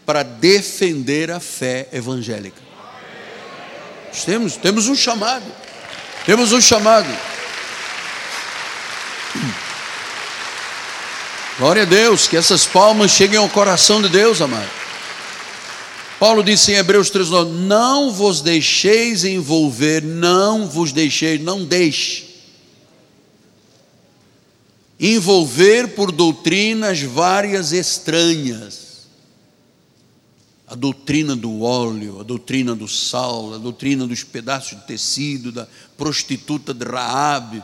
para defender a fé evangélica. Temos, temos um chamado. Temos um chamado. Glória a Deus, que essas palmas cheguem ao coração de Deus, amado. Paulo disse em Hebreus 3:9: Não vos deixeis envolver, não vos deixeis, não deixe envolver por doutrinas várias estranhas. A doutrina do óleo, a doutrina do sal, a doutrina dos pedaços de tecido, da prostituta de Raabe,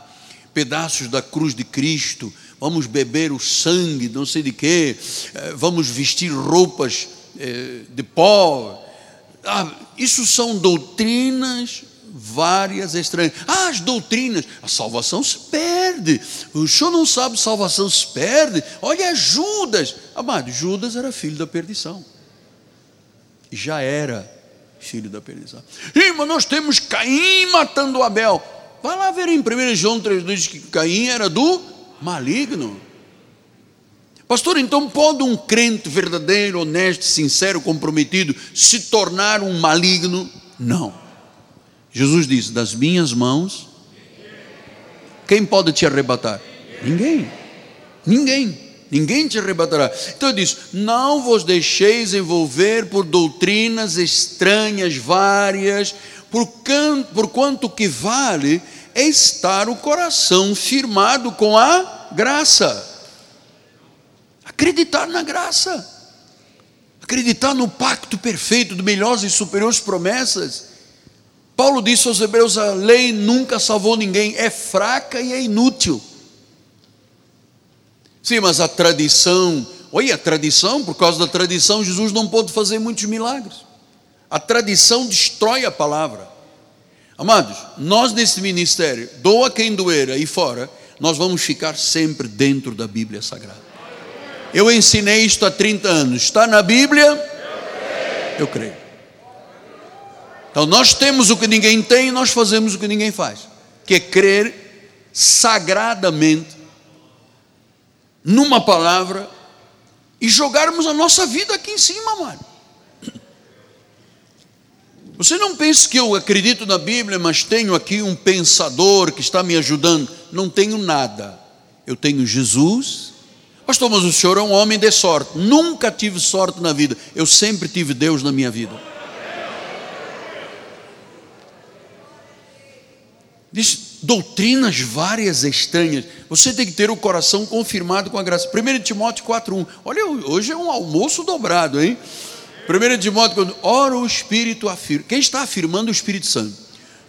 pedaços da cruz de Cristo, vamos beber o sangue, não sei de quê, eh, vamos vestir roupas eh, de pó. Ah, isso são doutrinas várias estranhas. Ah, as doutrinas, a salvação se perde. O senhor não sabe, salvação se perde. Olha Judas. Amado, Judas era filho da perdição. Já era filho da perdição. Mas nós temos Caim matando Abel. Vai lá ver em 1 João 3,2 que Caim era do maligno. Pastor, então pode um crente verdadeiro, honesto, sincero, comprometido se tornar um maligno? Não. Jesus disse: Das minhas mãos, quem pode te arrebatar? Ninguém. Ninguém. Ninguém te arrebatará. Então ele diz: Não vos deixeis envolver por doutrinas estranhas, várias, por, por quanto que vale é estar o coração firmado com a graça. Acreditar na graça. Acreditar no pacto perfeito de melhores e superiores promessas. Paulo disse aos Hebreus: a lei nunca salvou ninguém, é fraca e é inútil. Sim, mas a tradição, olha, a tradição, por causa da tradição, Jesus não pôde fazer muitos milagres. A tradição destrói a palavra. Amados, nós nesse ministério, doa quem doer aí fora, nós vamos ficar sempre dentro da Bíblia Sagrada. Eu ensinei isto há 30 anos. Está na Bíblia? Eu creio. Então nós temos o que ninguém tem e nós fazemos o que ninguém faz, que é crer sagradamente numa palavra e jogarmos a nossa vida aqui em cima, mano. Você não pense que eu acredito na Bíblia, mas tenho aqui um pensador que está me ajudando. Não tenho nada. Eu tenho Jesus. Pastor, mas o senhor é um homem de sorte. Nunca tive sorte na vida. Eu sempre tive Deus na minha vida. Diz doutrinas várias estranhas. Você tem que ter o coração confirmado com a graça. 1 Timóteo 4,1. Olha, hoje é um almoço dobrado, hein? 1 Timóteo, ora o Espírito afirma. Quem está afirmando o Espírito Santo?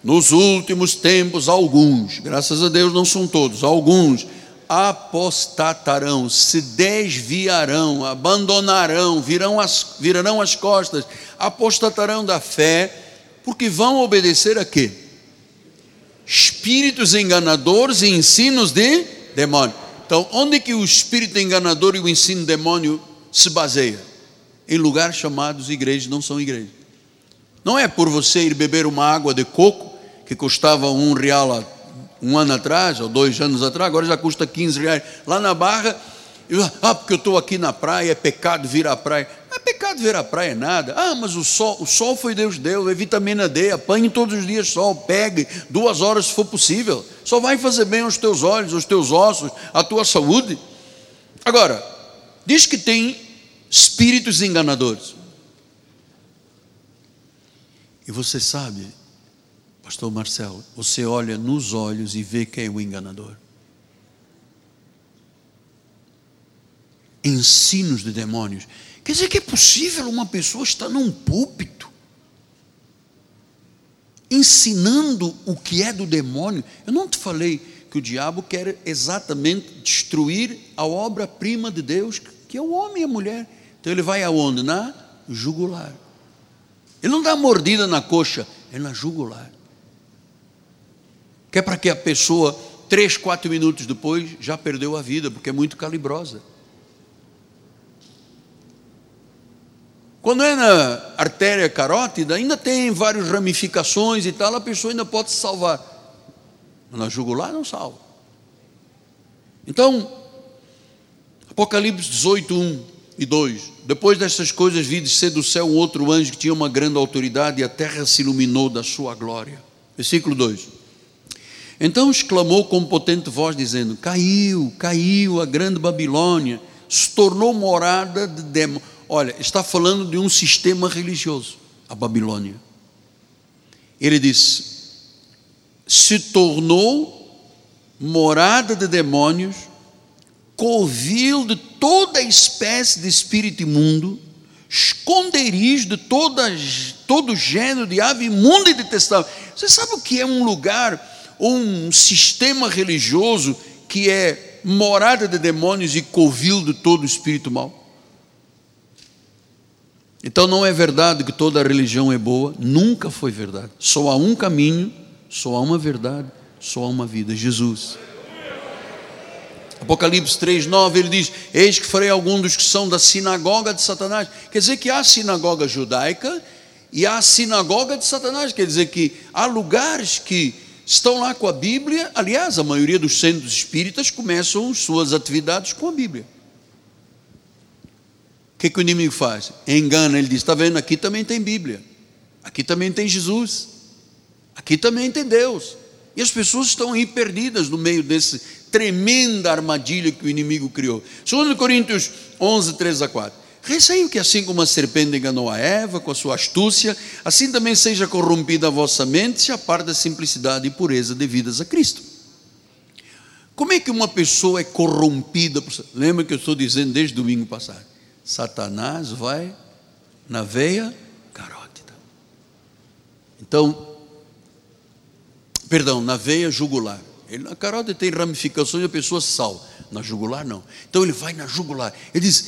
Nos últimos tempos, alguns, graças a Deus não são todos, alguns apostatarão, se desviarão, abandonarão, virão as, virarão as costas, apostatarão da fé, porque vão obedecer a quê? Espíritos enganadores e ensinos de demônio. Então, onde que o espírito enganador e o ensino demônio se baseia? Em lugares chamados igrejas, não são igrejas. Não é por você ir beber uma água de coco, que custava um real há um ano atrás, ou dois anos atrás, agora já custa 15 reais. Lá na Barra, eu, ah, porque eu estou aqui na praia, é pecado vir à praia. Não é pecado vir à praia, é nada. Ah, mas o sol, o sol foi Deus deu, é vitamina D, apanhe todos os dias sol, pegue, duas horas se for possível. Só vai fazer bem aos teus olhos, aos teus ossos, à tua saúde. Agora, diz que tem espíritos enganadores. E você sabe, Pastor Marcelo, você olha nos olhos e vê quem é o enganador. Ensinos de demônios. Quer dizer que é possível uma pessoa estar num púlpito ensinando o que é do demônio. Eu não te falei que o diabo quer exatamente destruir a obra-prima de Deus, que é o homem e a mulher. Então ele vai aonde? Na jugular. Ele não dá mordida na coxa, é na jugular. Que é para que a pessoa três, quatro minutos depois já perdeu a vida, porque é muito calibrosa. Quando é na artéria carótida, ainda tem várias ramificações e tal, a pessoa ainda pode se salvar. Mas na jugular não salva. Então, Apocalipse 18, 1 e 2. Depois dessas coisas, vi descer do céu outro anjo que tinha uma grande autoridade e a terra se iluminou da sua glória. Versículo 2. Então exclamou com potente voz, dizendo: Caiu, caiu a grande Babilônia, se tornou morada de demônios Olha, está falando de um sistema religioso, a Babilônia. Ele diz: se tornou morada de demônios, covil de toda espécie de espírito imundo, esconderijo de toda, todo gênero de ave imunda e detestável. Você sabe o que é um lugar, um sistema religioso que é morada de demônios e covil de todo espírito mau? Então não é verdade que toda religião é boa, nunca foi verdade. Só há um caminho, só há uma verdade, só há uma vida, Jesus. Apocalipse 3:9 ele diz: Eis que farei algum dos que são da sinagoga de Satanás. Quer dizer que há sinagoga judaica e há sinagoga de Satanás. Quer dizer que há lugares que estão lá com a Bíblia. Aliás, a maioria dos centros espíritas começam suas atividades com a Bíblia que, que o inimigo faz? Engana, ele diz: está vendo, aqui também tem Bíblia, aqui também tem Jesus, aqui também tem Deus. E as pessoas estão aí perdidas no meio desse tremenda armadilha que o inimigo criou. 2 Coríntios 11, 3 a 4. Receio que assim como a serpente enganou a Eva com a sua astúcia, assim também seja corrompida a vossa mente, se a par da simplicidade e pureza devidas a Cristo. Como é que uma pessoa é corrompida? Lembra que eu estou dizendo desde domingo passado? Satanás vai na veia carótida. Então, perdão, na veia jugular. Ele, na carótida tem ramificações e a pessoa sal. Na jugular não. Então ele vai na jugular. Ele diz: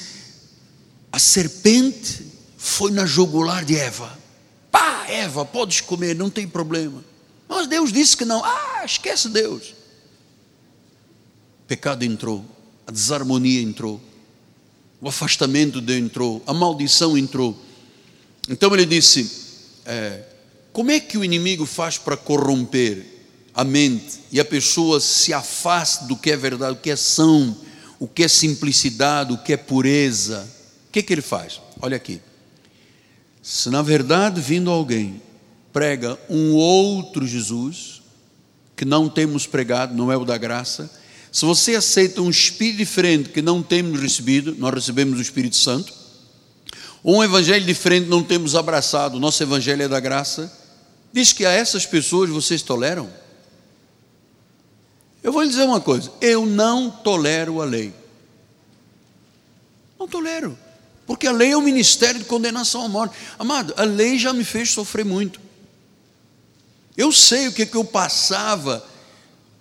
a serpente foi na jugular de Eva. Pá, Eva, podes comer, não tem problema. Mas Deus disse que não. Ah, esquece Deus. pecado entrou, a desarmonia entrou o afastamento entrou, a maldição entrou. Então ele disse: é, como é que o inimigo faz para corromper a mente e a pessoa se afaste do que é verdade, o que é são, o que é simplicidade, o que é pureza? O que, é que ele faz? Olha aqui. Se na verdade vindo alguém prega um outro Jesus, que não temos pregado, não é o da graça, se você aceita um espírito diferente que não temos recebido, nós recebemos o Espírito Santo, ou um evangelho diferente não temos abraçado, nosso evangelho é da graça, diz que a essas pessoas vocês toleram? Eu vou lhe dizer uma coisa: eu não tolero a lei. Não tolero. Porque a lei é um ministério de condenação à morte. Amado, a lei já me fez sofrer muito. Eu sei o que, que eu passava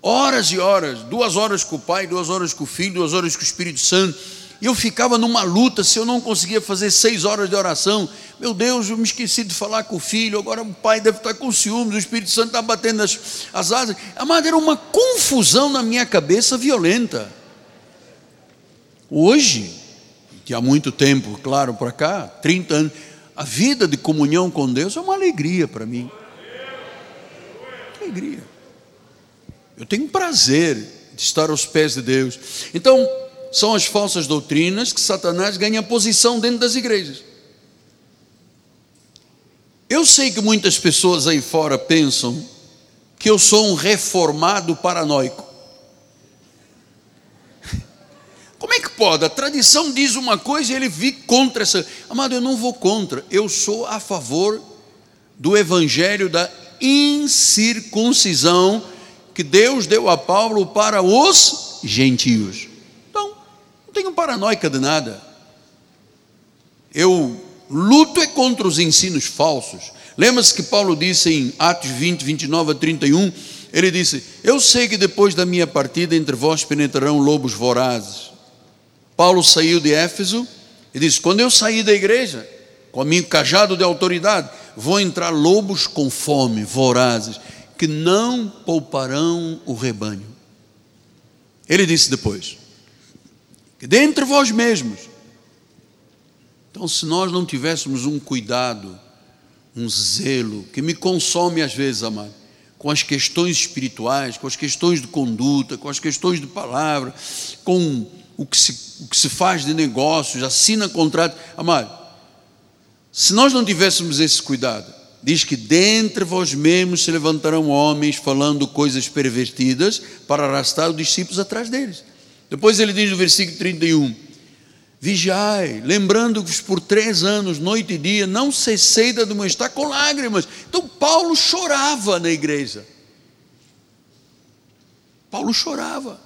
horas e horas, duas horas com o Pai, duas horas com o Filho, duas horas com o Espírito Santo. E eu ficava numa luta, se eu não conseguia fazer seis horas de oração, meu Deus, eu me esqueci de falar com o filho, agora o pai deve estar com ciúmes, o Espírito Santo está batendo as, as asas. Amado, era uma confusão na minha cabeça violenta. Hoje, que há muito tempo, claro, para cá, 30 anos, a vida de comunhão com Deus é uma alegria para mim. Alegria. Eu tenho prazer de estar aos pés de Deus. Então, são as falsas doutrinas que Satanás ganha posição dentro das igrejas. Eu sei que muitas pessoas aí fora pensam que eu sou um reformado paranoico. Como é que pode? A tradição diz uma coisa e ele vi contra essa. Amado, eu não vou contra, eu sou a favor do evangelho da incircuncisão que Deus deu a Paulo para os gentios. Não tenho paranoica de nada. Eu luto é contra os ensinos falsos. Lembra-se que Paulo disse em Atos 20, 29 a 31, ele disse: Eu sei que depois da minha partida entre vós penetrarão lobos vorazes. Paulo saiu de Éfeso e disse: Quando eu sair da igreja, com a minha cajado de autoridade, vão entrar lobos com fome, vorazes que não pouparão o rebanho. Ele disse depois: dentre vós mesmos. Então, se nós não tivéssemos um cuidado, um zelo, que me consome às vezes, amado, com as questões espirituais, com as questões de conduta, com as questões de palavra, com o que se, o que se faz de negócios, assina contrato. Amado, se nós não tivéssemos esse cuidado, diz que dentre vós mesmos se levantarão homens falando coisas pervertidas para arrastar os discípulos atrás deles. Depois ele diz no versículo 31: Vigiai, lembrando-vos por três anos, noite e dia, não cessei de admoestar com lágrimas. Então Paulo chorava na igreja. Paulo chorava.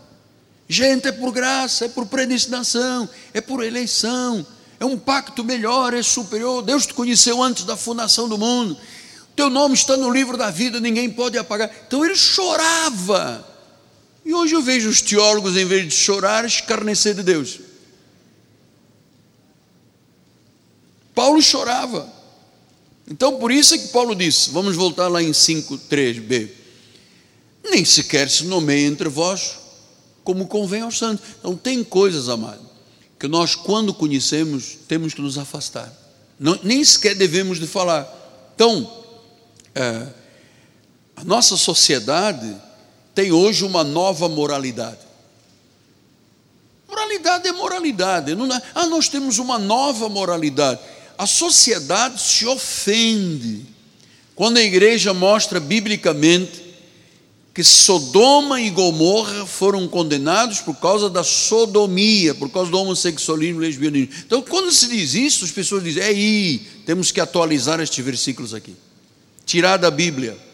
Gente, é por graça, é por predestinação, é por eleição, é um pacto melhor, é superior. Deus te conheceu antes da fundação do mundo. Teu nome está no livro da vida, ninguém pode apagar. Então ele chorava. E hoje eu vejo os teólogos, em vez de chorar, escarnecer de Deus. Paulo chorava. Então por isso é que Paulo disse, vamos voltar lá em 5:3b. Nem sequer se nomeia entre vós como convém aos santos. Então tem coisas, amado, que nós, quando conhecemos, temos que nos afastar. Não, nem sequer devemos de falar. Então, é, a nossa sociedade tem hoje uma nova moralidade. Moralidade é moralidade. Não é, ah, nós temos uma nova moralidade. A sociedade se ofende quando a igreja mostra biblicamente que Sodoma e Gomorra foram condenados por causa da sodomia, por causa do homossexualismo e lesbianismo. Então, quando se diz isso, as pessoas dizem: é aí, temos que atualizar estes versículos aqui, tirar da Bíblia.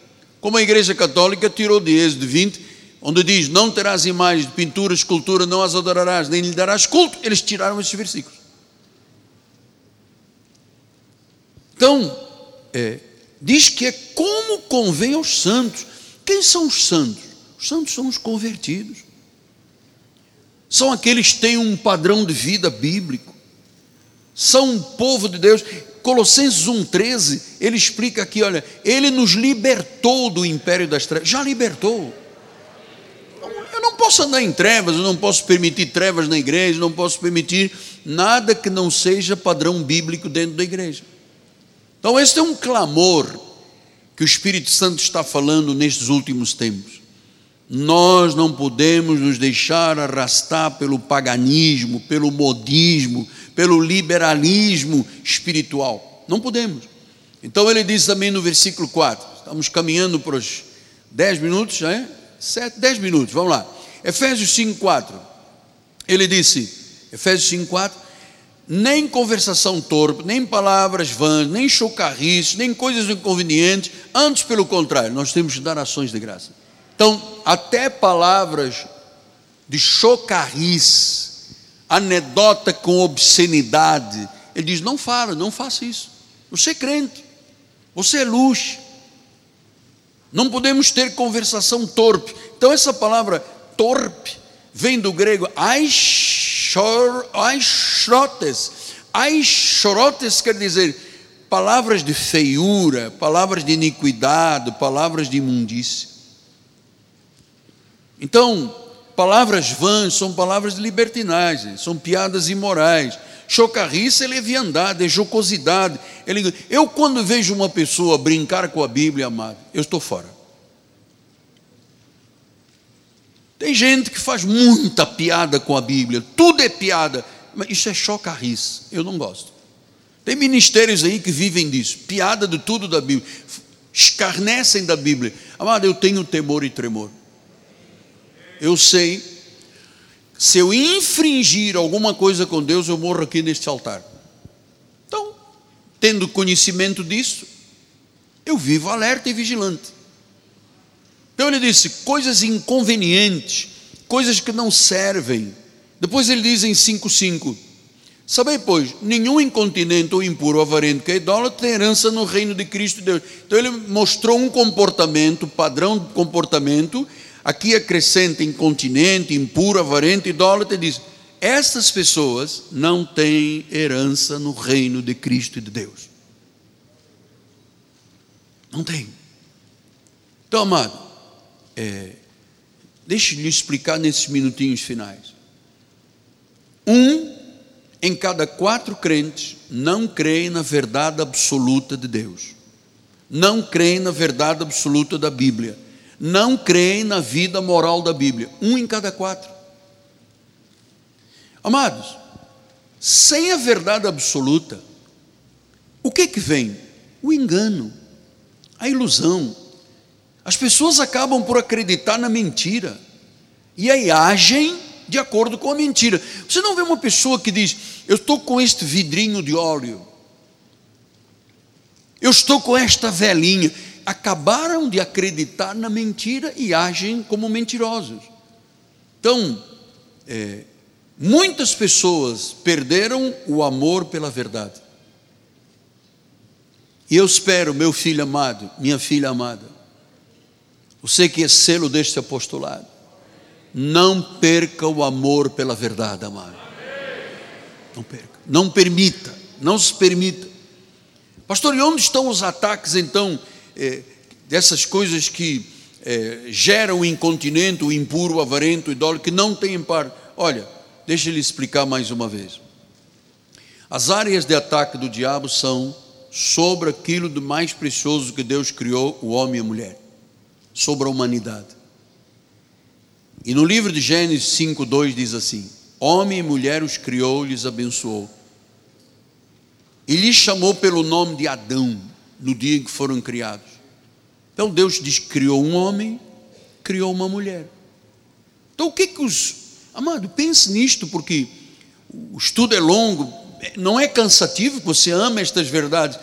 Como a Igreja Católica tirou de Êxodo 20, onde diz: Não terás imagens de pintura, escultura, não as adorarás, nem lhe darás culto. Eles tiraram estes versículos. Então, é, diz que é como convém aos santos. Quem são os santos? Os santos são os convertidos. São aqueles que têm um padrão de vida bíblico. São um povo de Deus. Colossenses 1,13, ele explica aqui: olha, ele nos libertou do império das trevas. Já libertou. Eu não posso andar em trevas, eu não posso permitir trevas na igreja, não posso permitir nada que não seja padrão bíblico dentro da igreja. Então, este é um clamor que o Espírito Santo está falando nestes últimos tempos. Nós não podemos nos deixar arrastar pelo paganismo, pelo modismo, pelo liberalismo espiritual. Não podemos. Então ele diz também no versículo 4, estamos caminhando para os 10 minutos, já é? 7, 10 minutos, vamos lá. Efésios 5, 4. Ele disse, Efésios 5, 4, nem conversação torpe, nem palavras vãs, nem chocarrices, nem coisas inconvenientes, antes pelo contrário, nós temos que dar ações de graça. Então, até palavras de chocarrice, anedota com obscenidade, ele diz: não fala, não faça isso. Você é crente, você é luz. Não podemos ter conversação torpe. Então, essa palavra torpe vem do grego aish aishrotes. Aishrotes quer dizer palavras de feiura, palavras de iniquidade, palavras de imundícia. Então, palavras vãs são palavras de libertinagem, são piadas imorais. Chocarrice é leviandade, é jocosidade. Eu, quando vejo uma pessoa brincar com a Bíblia, amado, eu estou fora. Tem gente que faz muita piada com a Bíblia, tudo é piada, mas isso é chocarrice, eu não gosto. Tem ministérios aí que vivem disso, piada de tudo da Bíblia, escarnecem da Bíblia. Amado, eu tenho temor e tremor. Eu sei, se eu infringir alguma coisa com Deus, eu morro aqui neste altar. Então, tendo conhecimento disso, eu vivo alerta e vigilante. Então ele disse: coisas inconvenientes, coisas que não servem. Depois ele diz em 5,5: Sabei, pois, nenhum incontinente ou impuro avarento que é idólatra tem herança no reino de Cristo Deus. Então ele mostrou um comportamento, padrão de comportamento. Aqui acrescenta incontinente, impuro, avarento, idólatra, e diz: essas pessoas não têm herança no reino de Cristo e de Deus. Não tem. Então, amado, é, Deixe-lhe explicar nesses minutinhos finais. Um em cada quatro crentes não creem na verdade absoluta de Deus, não creem na verdade absoluta da Bíblia, não creem na vida moral da Bíblia. Um em cada quatro. Amados, sem a verdade absoluta, o que que vem? O engano, a ilusão. As pessoas acabam por acreditar na mentira e aí agem de acordo com a mentira. Você não vê uma pessoa que diz: Eu estou com este vidrinho de óleo, eu estou com esta velhinha. Acabaram de acreditar na mentira e agem como mentirosos. Então, é, muitas pessoas perderam o amor pela verdade. E eu espero, meu filho amado, minha filha amada, você que é selo deste apostolado, não perca o amor pela verdade, amado. Não perca. Não permita. Não se permita. Pastor, e onde estão os ataques então eh, dessas coisas que eh, geram incontinente, o impuro, o avarento, o idólatra, que não têm par? Olha, deixa ele explicar mais uma vez. As áreas de ataque do diabo são sobre aquilo de mais precioso que Deus criou, o homem e a mulher, sobre a humanidade. E no livro de Gênesis 5:2 diz assim: Homem e mulher os criou lhes abençoou. E lhes chamou pelo nome de Adão no dia em que foram criados. Então Deus diz: criou um homem, criou uma mulher. Então o que que os amado pense nisto porque o estudo é longo, não é cansativo, você ama estas verdades.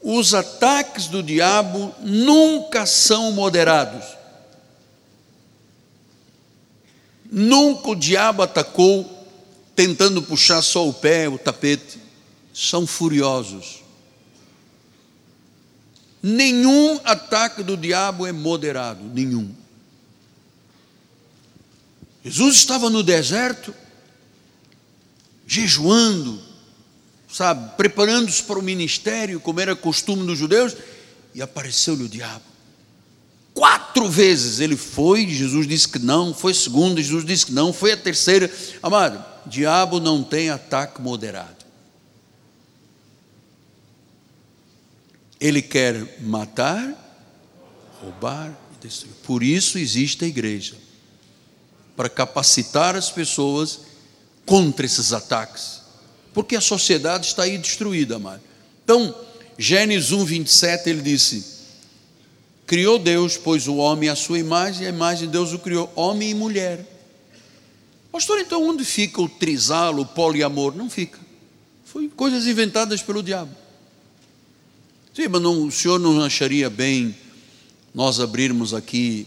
Os ataques do diabo nunca são moderados. Nunca o diabo atacou tentando puxar só o pé, o tapete. São furiosos. Nenhum ataque do diabo é moderado, nenhum. Jesus estava no deserto, jejuando, sabe, preparando-se para o ministério, como era costume dos judeus, e apareceu-lhe o diabo. Quatro vezes ele foi, Jesus disse que não, foi segunda, Jesus disse que não, foi a terceira. Amado, diabo não tem ataque moderado. Ele quer matar, roubar e destruir. Por isso existe a igreja para capacitar as pessoas contra esses ataques. Porque a sociedade está aí destruída, amado. Então, Gênesis 1, 27, ele disse Criou Deus, pois o homem à sua imagem, e a imagem de Deus o criou, homem e mulher. Pastor, então onde fica o trisalo, o poliamor? Não fica. Foi coisas inventadas pelo diabo. Sim, mas não, o senhor não acharia bem nós abrirmos aqui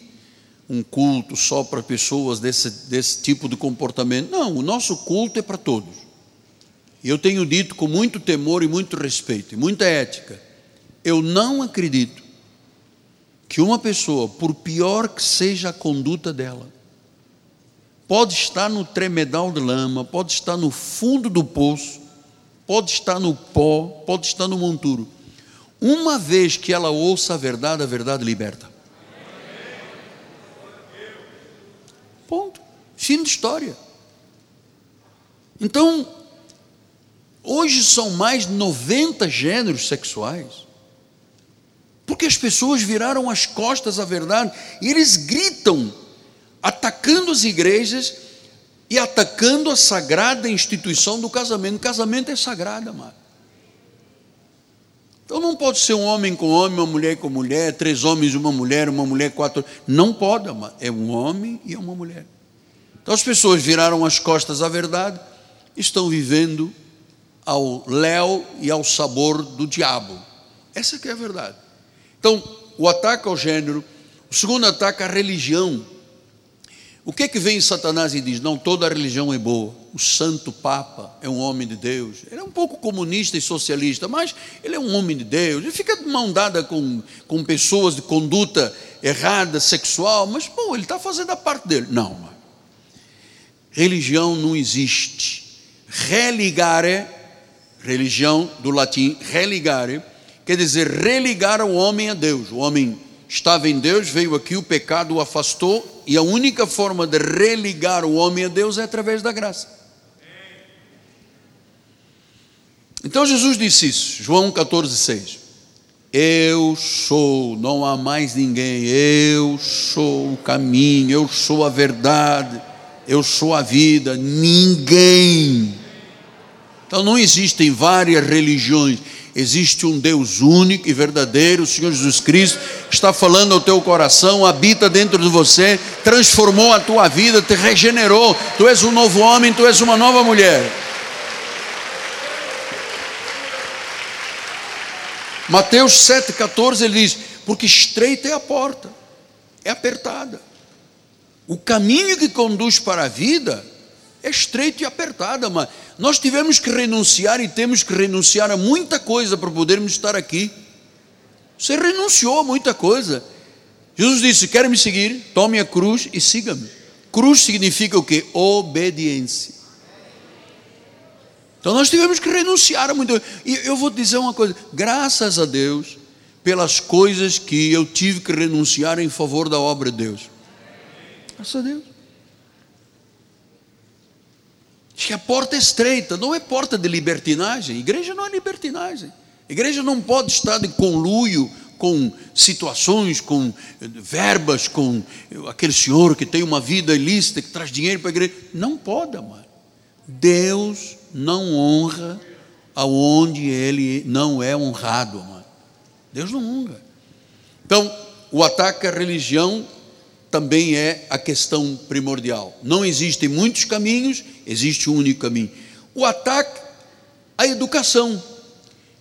um culto só para pessoas desse, desse tipo de comportamento? Não, o nosso culto é para todos. E eu tenho dito com muito temor e muito respeito, e muita ética, eu não acredito que uma pessoa, por pior que seja a conduta dela, pode estar no tremedal de lama, pode estar no fundo do poço, pode estar no pó, pode estar no monturo. Uma vez que ela ouça a verdade, a verdade liberta. Ponto. Fim de história. Então, hoje são mais de 90 gêneros sexuais. Porque as pessoas viraram as costas à verdade e eles gritam, atacando as igrejas e atacando a sagrada instituição do casamento. O casamento é sagrado, amado. Então não pode ser um homem com homem, uma mulher com mulher, três homens e uma mulher, uma mulher, quatro. Não pode, amado. É um homem e uma mulher. Então as pessoas viraram as costas à verdade, estão vivendo ao léu e ao sabor do diabo. Essa que é a verdade. Então, o ataque ao gênero, o segundo ataque à religião. O que é que vem Satanás e diz? Não, toda religião é boa. O santo Papa é um homem de Deus. Ele é um pouco comunista e socialista, mas ele é um homem de Deus. Ele fica de mão dada com, com pessoas de conduta errada, sexual, mas, bom, ele está fazendo a parte dele. Não, religião não existe. Religare, religião do latim, religare, quer dizer religar o homem a Deus. O homem estava em Deus, veio aqui, o pecado o afastou E a única forma de religar o homem a Deus é através da graça. Então Jesus disse isso, João 14, 6. Eu sou, não há mais ninguém, eu sou o caminho, eu sou a verdade, eu sou a vida, ninguém. Então não existem várias religiões, existe um Deus único e verdadeiro, o Senhor Jesus Cristo, está falando ao teu coração, habita dentro de você, transformou a tua vida, te regenerou, tu és um novo homem, tu és uma nova mulher. Mateus 7,14 ele diz: Porque estreita é a porta, é apertada. O caminho que conduz para a vida é estreito e apertada, mas nós tivemos que renunciar e temos que renunciar a muita coisa para podermos estar aqui. Você renunciou a muita coisa. Jesus disse: Quer me seguir? Tome a cruz e siga-me. Cruz significa o que? Obediência. Então nós tivemos que renunciar a muito. E eu vou te dizer uma coisa: graças a Deus pelas coisas que eu tive que renunciar em favor da obra de Deus. Graças a Deus. Diz que a porta é estreita, não é porta de libertinagem. Igreja não é libertinagem. Igreja não pode estar de conluio com situações, com verbas, com aquele senhor que tem uma vida ilícita, que traz dinheiro para a igreja. Não pode, amado. Deus não honra aonde ele não é honrado, mano. Deus não honra. Então, o ataque à religião também é a questão primordial. Não existem muitos caminhos, existe um único caminho. O ataque à educação.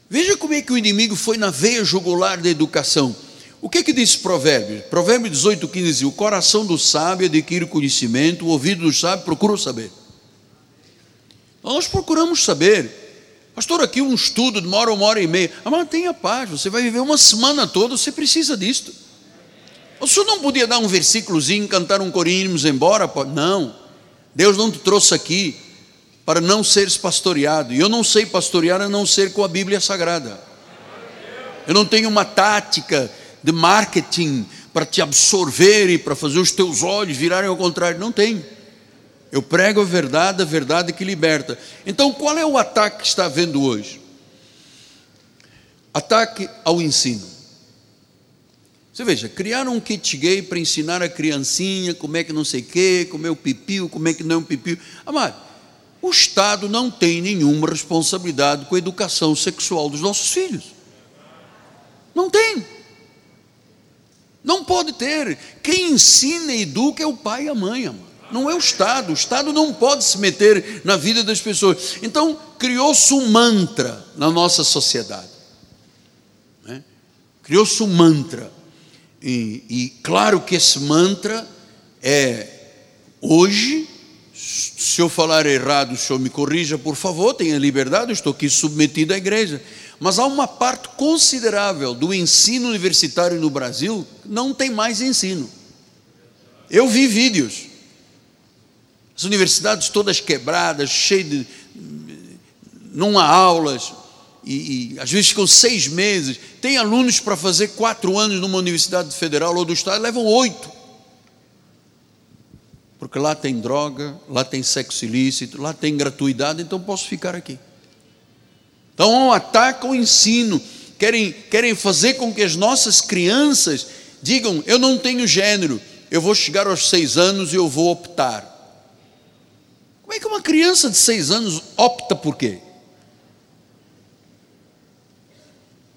Veja como é que o inimigo foi na veia jugular da educação. O que é que diz Provérbios? Provérbios 18, 15 diz: O coração do sábio adquire conhecimento, o ouvido do sábio procura saber. Nós procuramos saber. Pastor, aqui um estudo demora uma hora e meia. Ah, mas tenha paz, você vai viver uma semana toda, você precisa disto. O senhor não podia dar um versículozinho, cantar um corinho e irmos embora? Não. Deus não te trouxe aqui para não seres pastoreado. E eu não sei pastorear a não ser com a Bíblia Sagrada. Eu não tenho uma tática de marketing para te absorver e para fazer os teus olhos virarem ao contrário. Não tenho. Eu prego a verdade, a verdade que liberta. Então, qual é o ataque que está havendo hoje? Ataque ao ensino. Você veja, criaram um kit gay para ensinar a criancinha como é que não sei o quê, como é o pipiu, como é que não é um pipiu. Amado, o Estado não tem nenhuma responsabilidade com a educação sexual dos nossos filhos. Não tem. Não pode ter. Quem ensina e educa é o pai e a mãe, amado não é o Estado. O Estado não pode se meter na vida das pessoas. Então, criou-se um mantra na nossa sociedade. Né? Criou-se um mantra. E, e, claro que esse mantra é hoje. Se eu falar errado, o senhor me corrija, por favor, tenha liberdade, estou aqui submetido à igreja. Mas há uma parte considerável do ensino universitário no Brasil que não tem mais ensino. Eu vi vídeos as universidades todas quebradas, cheias de. não há aulas, e, e, às vezes ficam seis meses. Tem alunos para fazer quatro anos numa universidade federal ou do estado, levam oito. Porque lá tem droga, lá tem sexo ilícito, lá tem gratuidade, então posso ficar aqui. Então atacam o ensino, querem, querem fazer com que as nossas crianças digam: eu não tenho gênero, eu vou chegar aos seis anos e eu vou optar. Como é que uma criança de seis anos opta por quê?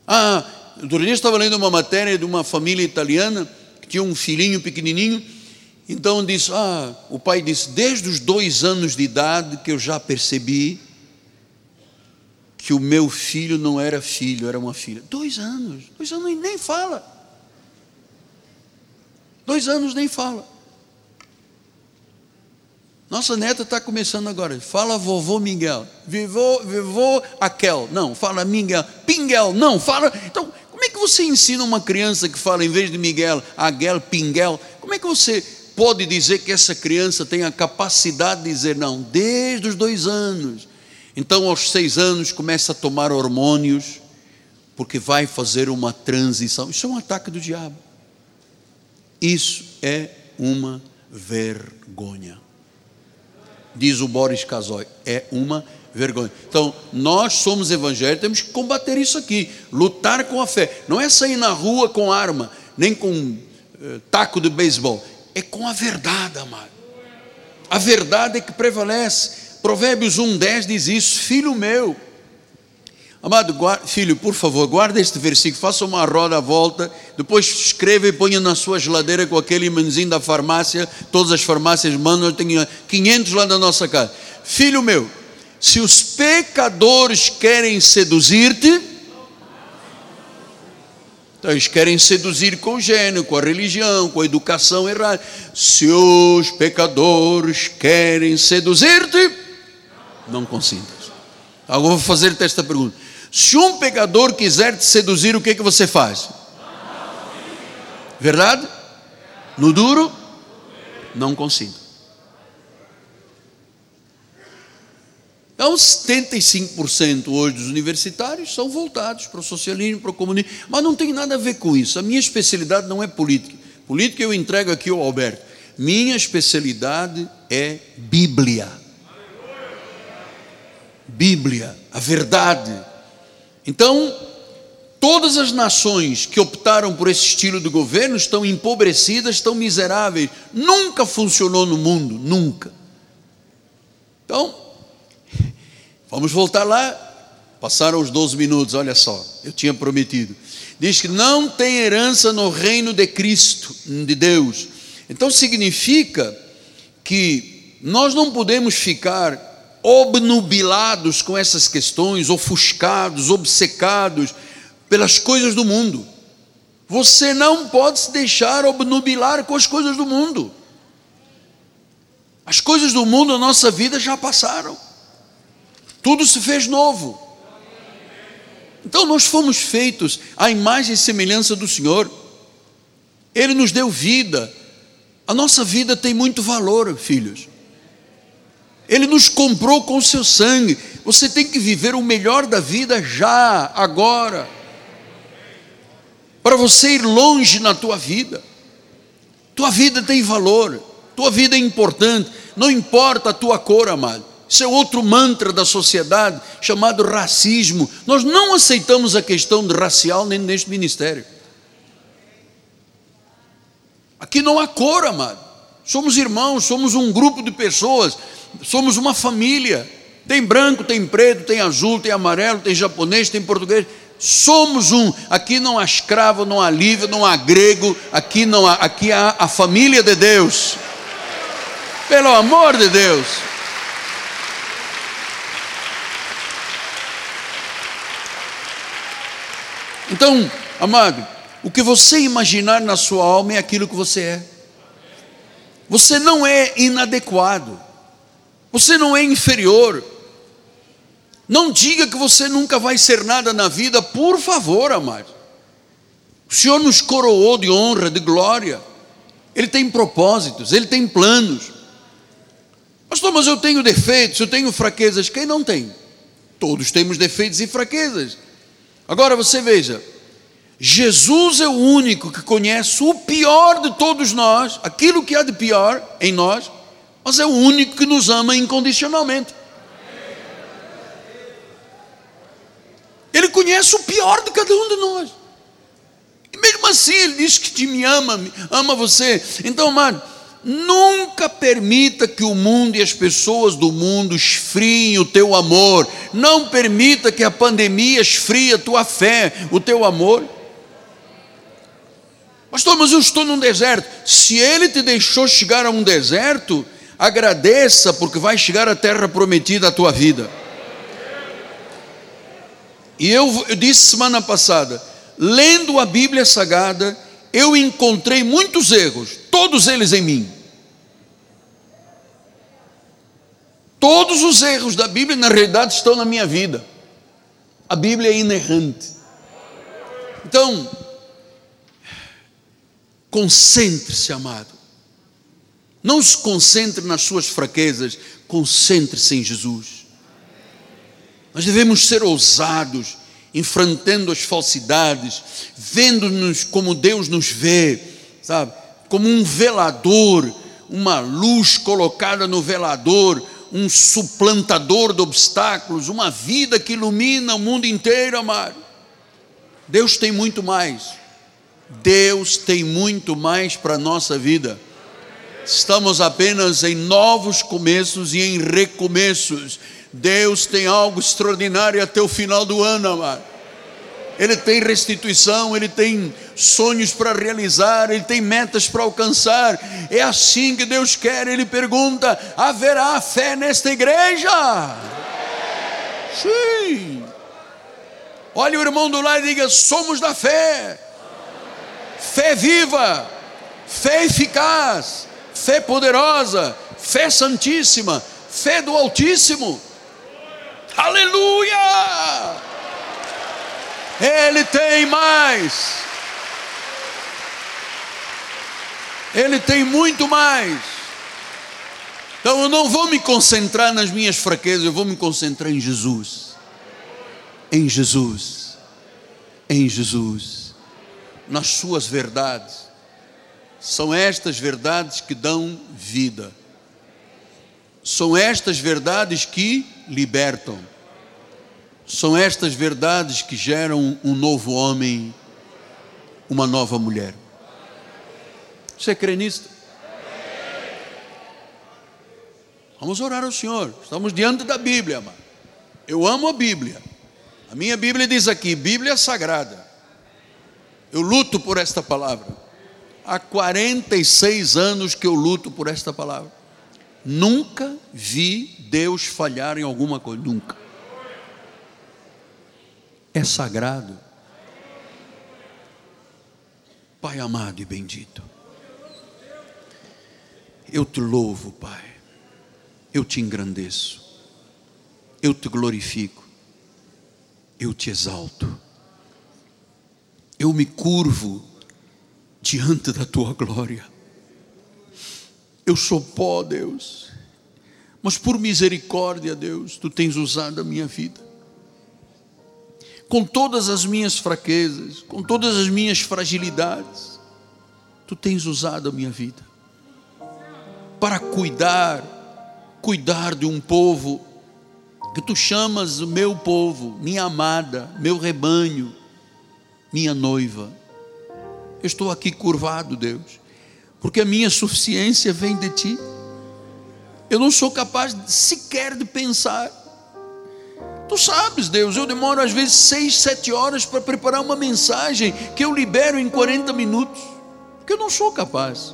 Ah, o dia estava lendo uma matéria de uma família italiana que tinha um filhinho pequenininho. Então disse: Ah, o pai disse, desde os dois anos de idade que eu já percebi que o meu filho não era filho, era uma filha. Dois anos, dois anos nem fala. Dois anos nem fala. Nossa neta está começando agora. Fala vovô Miguel. Vivô, vivô Aquel. Não, fala Miguel. Pinguel. Não, fala. Então, como é que você ensina uma criança que fala em vez de Miguel, Aguel, Pinguel? Como é que você pode dizer que essa criança tem a capacidade de dizer não? Desde os dois anos. Então, aos seis anos, começa a tomar hormônios, porque vai fazer uma transição. Isso é um ataque do diabo. Isso é uma vergonha. Diz o Boris Casoy, é uma vergonha. Então, nós somos evangélicos, temos que combater isso aqui, lutar com a fé. Não é sair na rua com arma, nem com eh, taco de beisebol, é com a verdade, amado. A verdade é que prevalece. Provérbios 1,10 diz isso, filho meu. Amado guarda, filho, por favor, guarda este versículo, faça uma roda volta, depois escreva e ponha na sua geladeira com aquele imãzinho da farmácia, todas as farmácias mandam, eu tenho 500 lá na nossa casa. Filho meu, se os pecadores querem seduzir-te, então eles querem seduzir com o gênero, com a religião, com a educação errada. Se os pecadores querem seduzir-te, não consintas. Agora vou fazer-te esta pergunta: se um pecador quiser te seduzir, o que que você faz? Verdade? No duro? Não consinta. Então, 75% hoje dos universitários são voltados para o socialismo, para o comunismo, mas não tem nada a ver com isso. A minha especialidade não é política. Política eu entrego aqui ao Alberto. Minha especialidade é Bíblia. Bíblia, a verdade. Então, todas as nações que optaram por esse estilo de governo estão empobrecidas, estão miseráveis. Nunca funcionou no mundo, nunca. Então, Vamos voltar lá. Passaram os 12 minutos, olha só, eu tinha prometido. Diz que não tem herança no reino de Cristo, de Deus. Então significa que nós não podemos ficar obnubilados com essas questões, ofuscados, obcecados pelas coisas do mundo. Você não pode se deixar obnubilar com as coisas do mundo. As coisas do mundo na nossa vida já passaram. Tudo se fez novo. Então nós fomos feitos à imagem e semelhança do Senhor. Ele nos deu vida. A nossa vida tem muito valor, filhos. Ele nos comprou com o seu sangue. Você tem que viver o melhor da vida já, agora. Para você ir longe na tua vida. Tua vida tem valor. Tua vida é importante. Não importa a tua cor, amado. Isso é outro mantra da sociedade chamado racismo. Nós não aceitamos a questão racial nem neste ministério. Aqui não há cor, amado. Somos irmãos, somos um grupo de pessoas, somos uma família. Tem branco, tem preto, tem azul, tem amarelo, tem japonês, tem português. Somos um. Aqui não há escravo, não há livre, não há grego. Aqui não há. Aqui há a família de Deus. Pelo amor de Deus. Então, amado, o que você imaginar na sua alma é aquilo que você é. Você não é inadequado. Você não é inferior. Não diga que você nunca vai ser nada na vida, por favor, amado. O Senhor nos coroou de honra, de glória. Ele tem propósitos, ele tem planos. Pastor, mas eu tenho defeitos, eu tenho fraquezas. Quem não tem? Todos temos defeitos e fraquezas. Agora você veja, Jesus é o único que conhece o pior de todos nós, aquilo que há de pior em nós, mas é o único que nos ama incondicionalmente. Ele conhece o pior de cada um de nós. E mesmo assim, ele diz que te ama, ama você. Então, amado, Nunca permita que o mundo e as pessoas do mundo esfriem o teu amor. Não permita que a pandemia esfrie a tua fé, o teu amor. Pastor, mas eu estou num deserto. Se ele te deixou chegar a um deserto, agradeça, porque vai chegar a terra prometida à tua vida. E eu, eu disse semana passada, lendo a Bíblia Sagrada, eu encontrei muitos erros, todos eles em mim. Todos os erros da Bíblia, na realidade, estão na minha vida. A Bíblia é inerrante. Então, concentre-se, amado. Não se concentre nas suas fraquezas, concentre-se em Jesus. Nós devemos ser ousados, enfrentando as falsidades, vendo-nos como Deus nos vê, sabe? Como um velador, uma luz colocada no velador, um suplantador de obstáculos, uma vida que ilumina o mundo inteiro, amado. Deus tem muito mais. Deus tem muito mais para a nossa vida. Estamos apenas em novos começos e em recomeços. Deus tem algo extraordinário até o final do ano, amado. Ele tem restituição, ele tem sonhos para realizar, ele tem metas para alcançar. É assim que Deus quer. Ele pergunta: haverá fé nesta igreja? Sim. Olha o irmão do lado e diga: somos da fé. Fé viva, fé eficaz, fé poderosa, fé santíssima, fé do Altíssimo. Aleluia! Ele tem mais. Ele tem muito mais. Então eu não vou me concentrar nas minhas fraquezas, eu vou me concentrar em Jesus. Em Jesus. Em Jesus. Nas suas verdades. São estas verdades que dão vida. São estas verdades que libertam. São estas verdades que geram um novo homem, uma nova mulher. Você crê nisso? Vamos orar ao Senhor. Estamos diante da Bíblia, amado. Eu amo a Bíblia. A minha Bíblia diz aqui: Bíblia sagrada. Eu luto por esta palavra. Há 46 anos que eu luto por esta palavra. Nunca vi Deus falhar em alguma coisa, nunca. É sagrado. Pai amado e bendito. Eu te louvo, Pai. Eu te engrandeço. Eu te glorifico. Eu te exalto. Eu me curvo diante da tua glória. Eu sou pó, Deus. Mas por misericórdia, Deus, tu tens usado a minha vida. Com todas as minhas fraquezas, com todas as minhas fragilidades, tu tens usado a minha vida para cuidar, cuidar de um povo que tu chamas o meu povo, minha amada, meu rebanho, minha noiva. Eu estou aqui curvado, Deus, porque a minha suficiência vem de ti. Eu não sou capaz sequer de pensar. Tu sabes, Deus, eu demoro às vezes seis, sete horas para preparar uma mensagem que eu libero em 40 minutos, porque eu não sou capaz.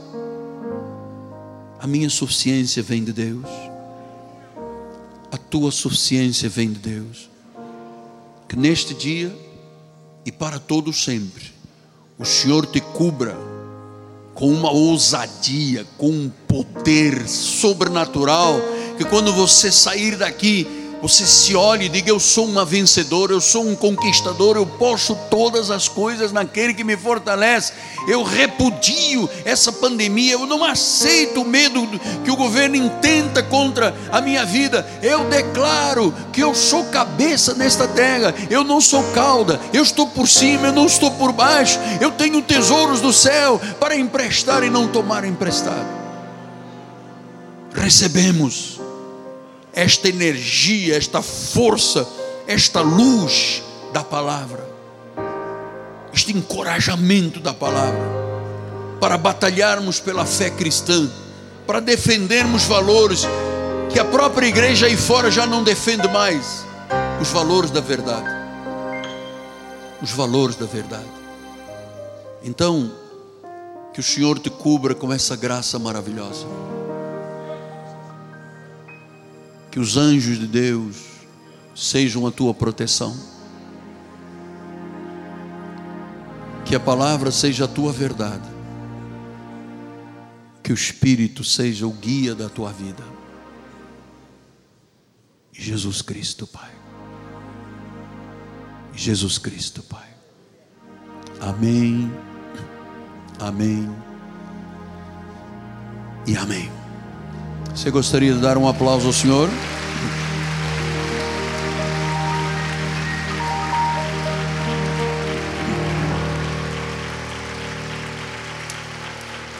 A minha suficiência vem de Deus. A tua suficiência vem de Deus. Que neste dia e para todo sempre, o Senhor te cubra com uma ousadia, com um poder sobrenatural, que quando você sair daqui, você se olhe e diga: Eu sou uma vencedora, eu sou um conquistador, eu posso todas as coisas naquele que me fortalece. Eu repudio essa pandemia, eu não aceito o medo que o governo intenta contra a minha vida. Eu declaro que eu sou cabeça nesta terra, eu não sou cauda, eu estou por cima, eu não estou por baixo. Eu tenho tesouros do céu para emprestar e não tomar emprestado. Recebemos esta energia, esta força, esta luz da palavra, este encorajamento da palavra, para batalharmos pela fé cristã, para defendermos valores que a própria igreja aí fora já não defende mais os valores da verdade. Os valores da verdade. Então, que o Senhor te cubra com essa graça maravilhosa. Que os anjos de Deus sejam a tua proteção, que a palavra seja a tua verdade, que o Espírito seja o guia da tua vida. Jesus Cristo, Pai. Jesus Cristo, Pai. Amém, amém e amém. Você gostaria de dar um aplauso ao Senhor?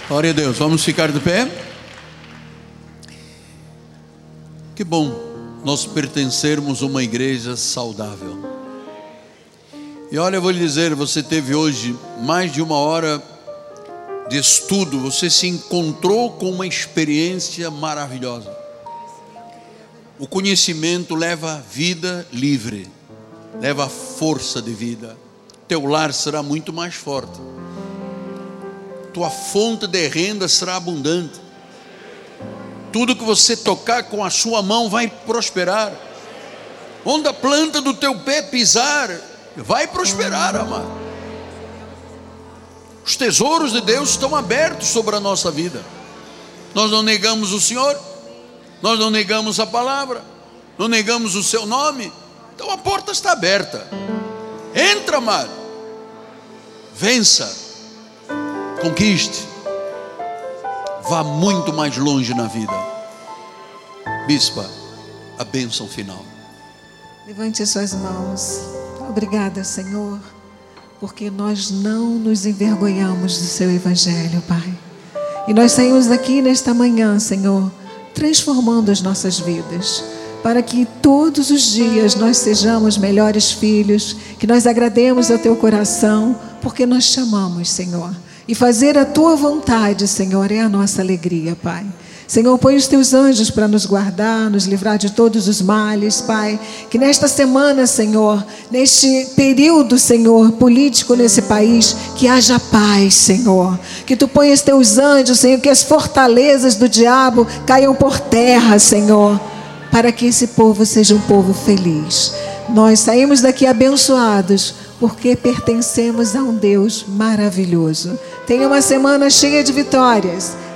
Glória a Deus, vamos ficar de pé? Que bom nós pertencermos a uma igreja saudável. E olha, eu vou lhe dizer, você teve hoje mais de uma hora de estudo, você se encontrou com uma experiência maravilhosa. O conhecimento leva vida livre, leva força de vida. Teu lar será muito mais forte. Tua fonte de renda será abundante. Tudo que você tocar com a sua mão vai prosperar. Onde a planta do teu pé pisar, vai prosperar, amado. Os tesouros de Deus estão abertos sobre a nossa vida. Nós não negamos o Senhor, nós não negamos a palavra, não negamos o seu nome. Então a porta está aberta. Entra, amado. Vença. Conquiste. Vá muito mais longe na vida. Bispa, a bênção final. Levante suas mãos. Obrigada, Senhor porque nós não nos envergonhamos do seu evangelho, Pai. E nós saímos daqui nesta manhã, Senhor, transformando as nossas vidas, para que todos os dias nós sejamos melhores filhos, que nós agrademos ao teu coração, porque nós chamamos, Senhor. E fazer a tua vontade, Senhor, é a nossa alegria, Pai. Senhor, põe os teus anjos para nos guardar, nos livrar de todos os males, Pai. Que nesta semana, Senhor, neste período, Senhor, político nesse país, que haja paz, Senhor. Que tu ponhas teus anjos, Senhor, que as fortalezas do diabo caiam por terra, Senhor, para que esse povo seja um povo feliz. Nós saímos daqui abençoados porque pertencemos a um Deus maravilhoso. Tenha uma semana cheia de vitórias.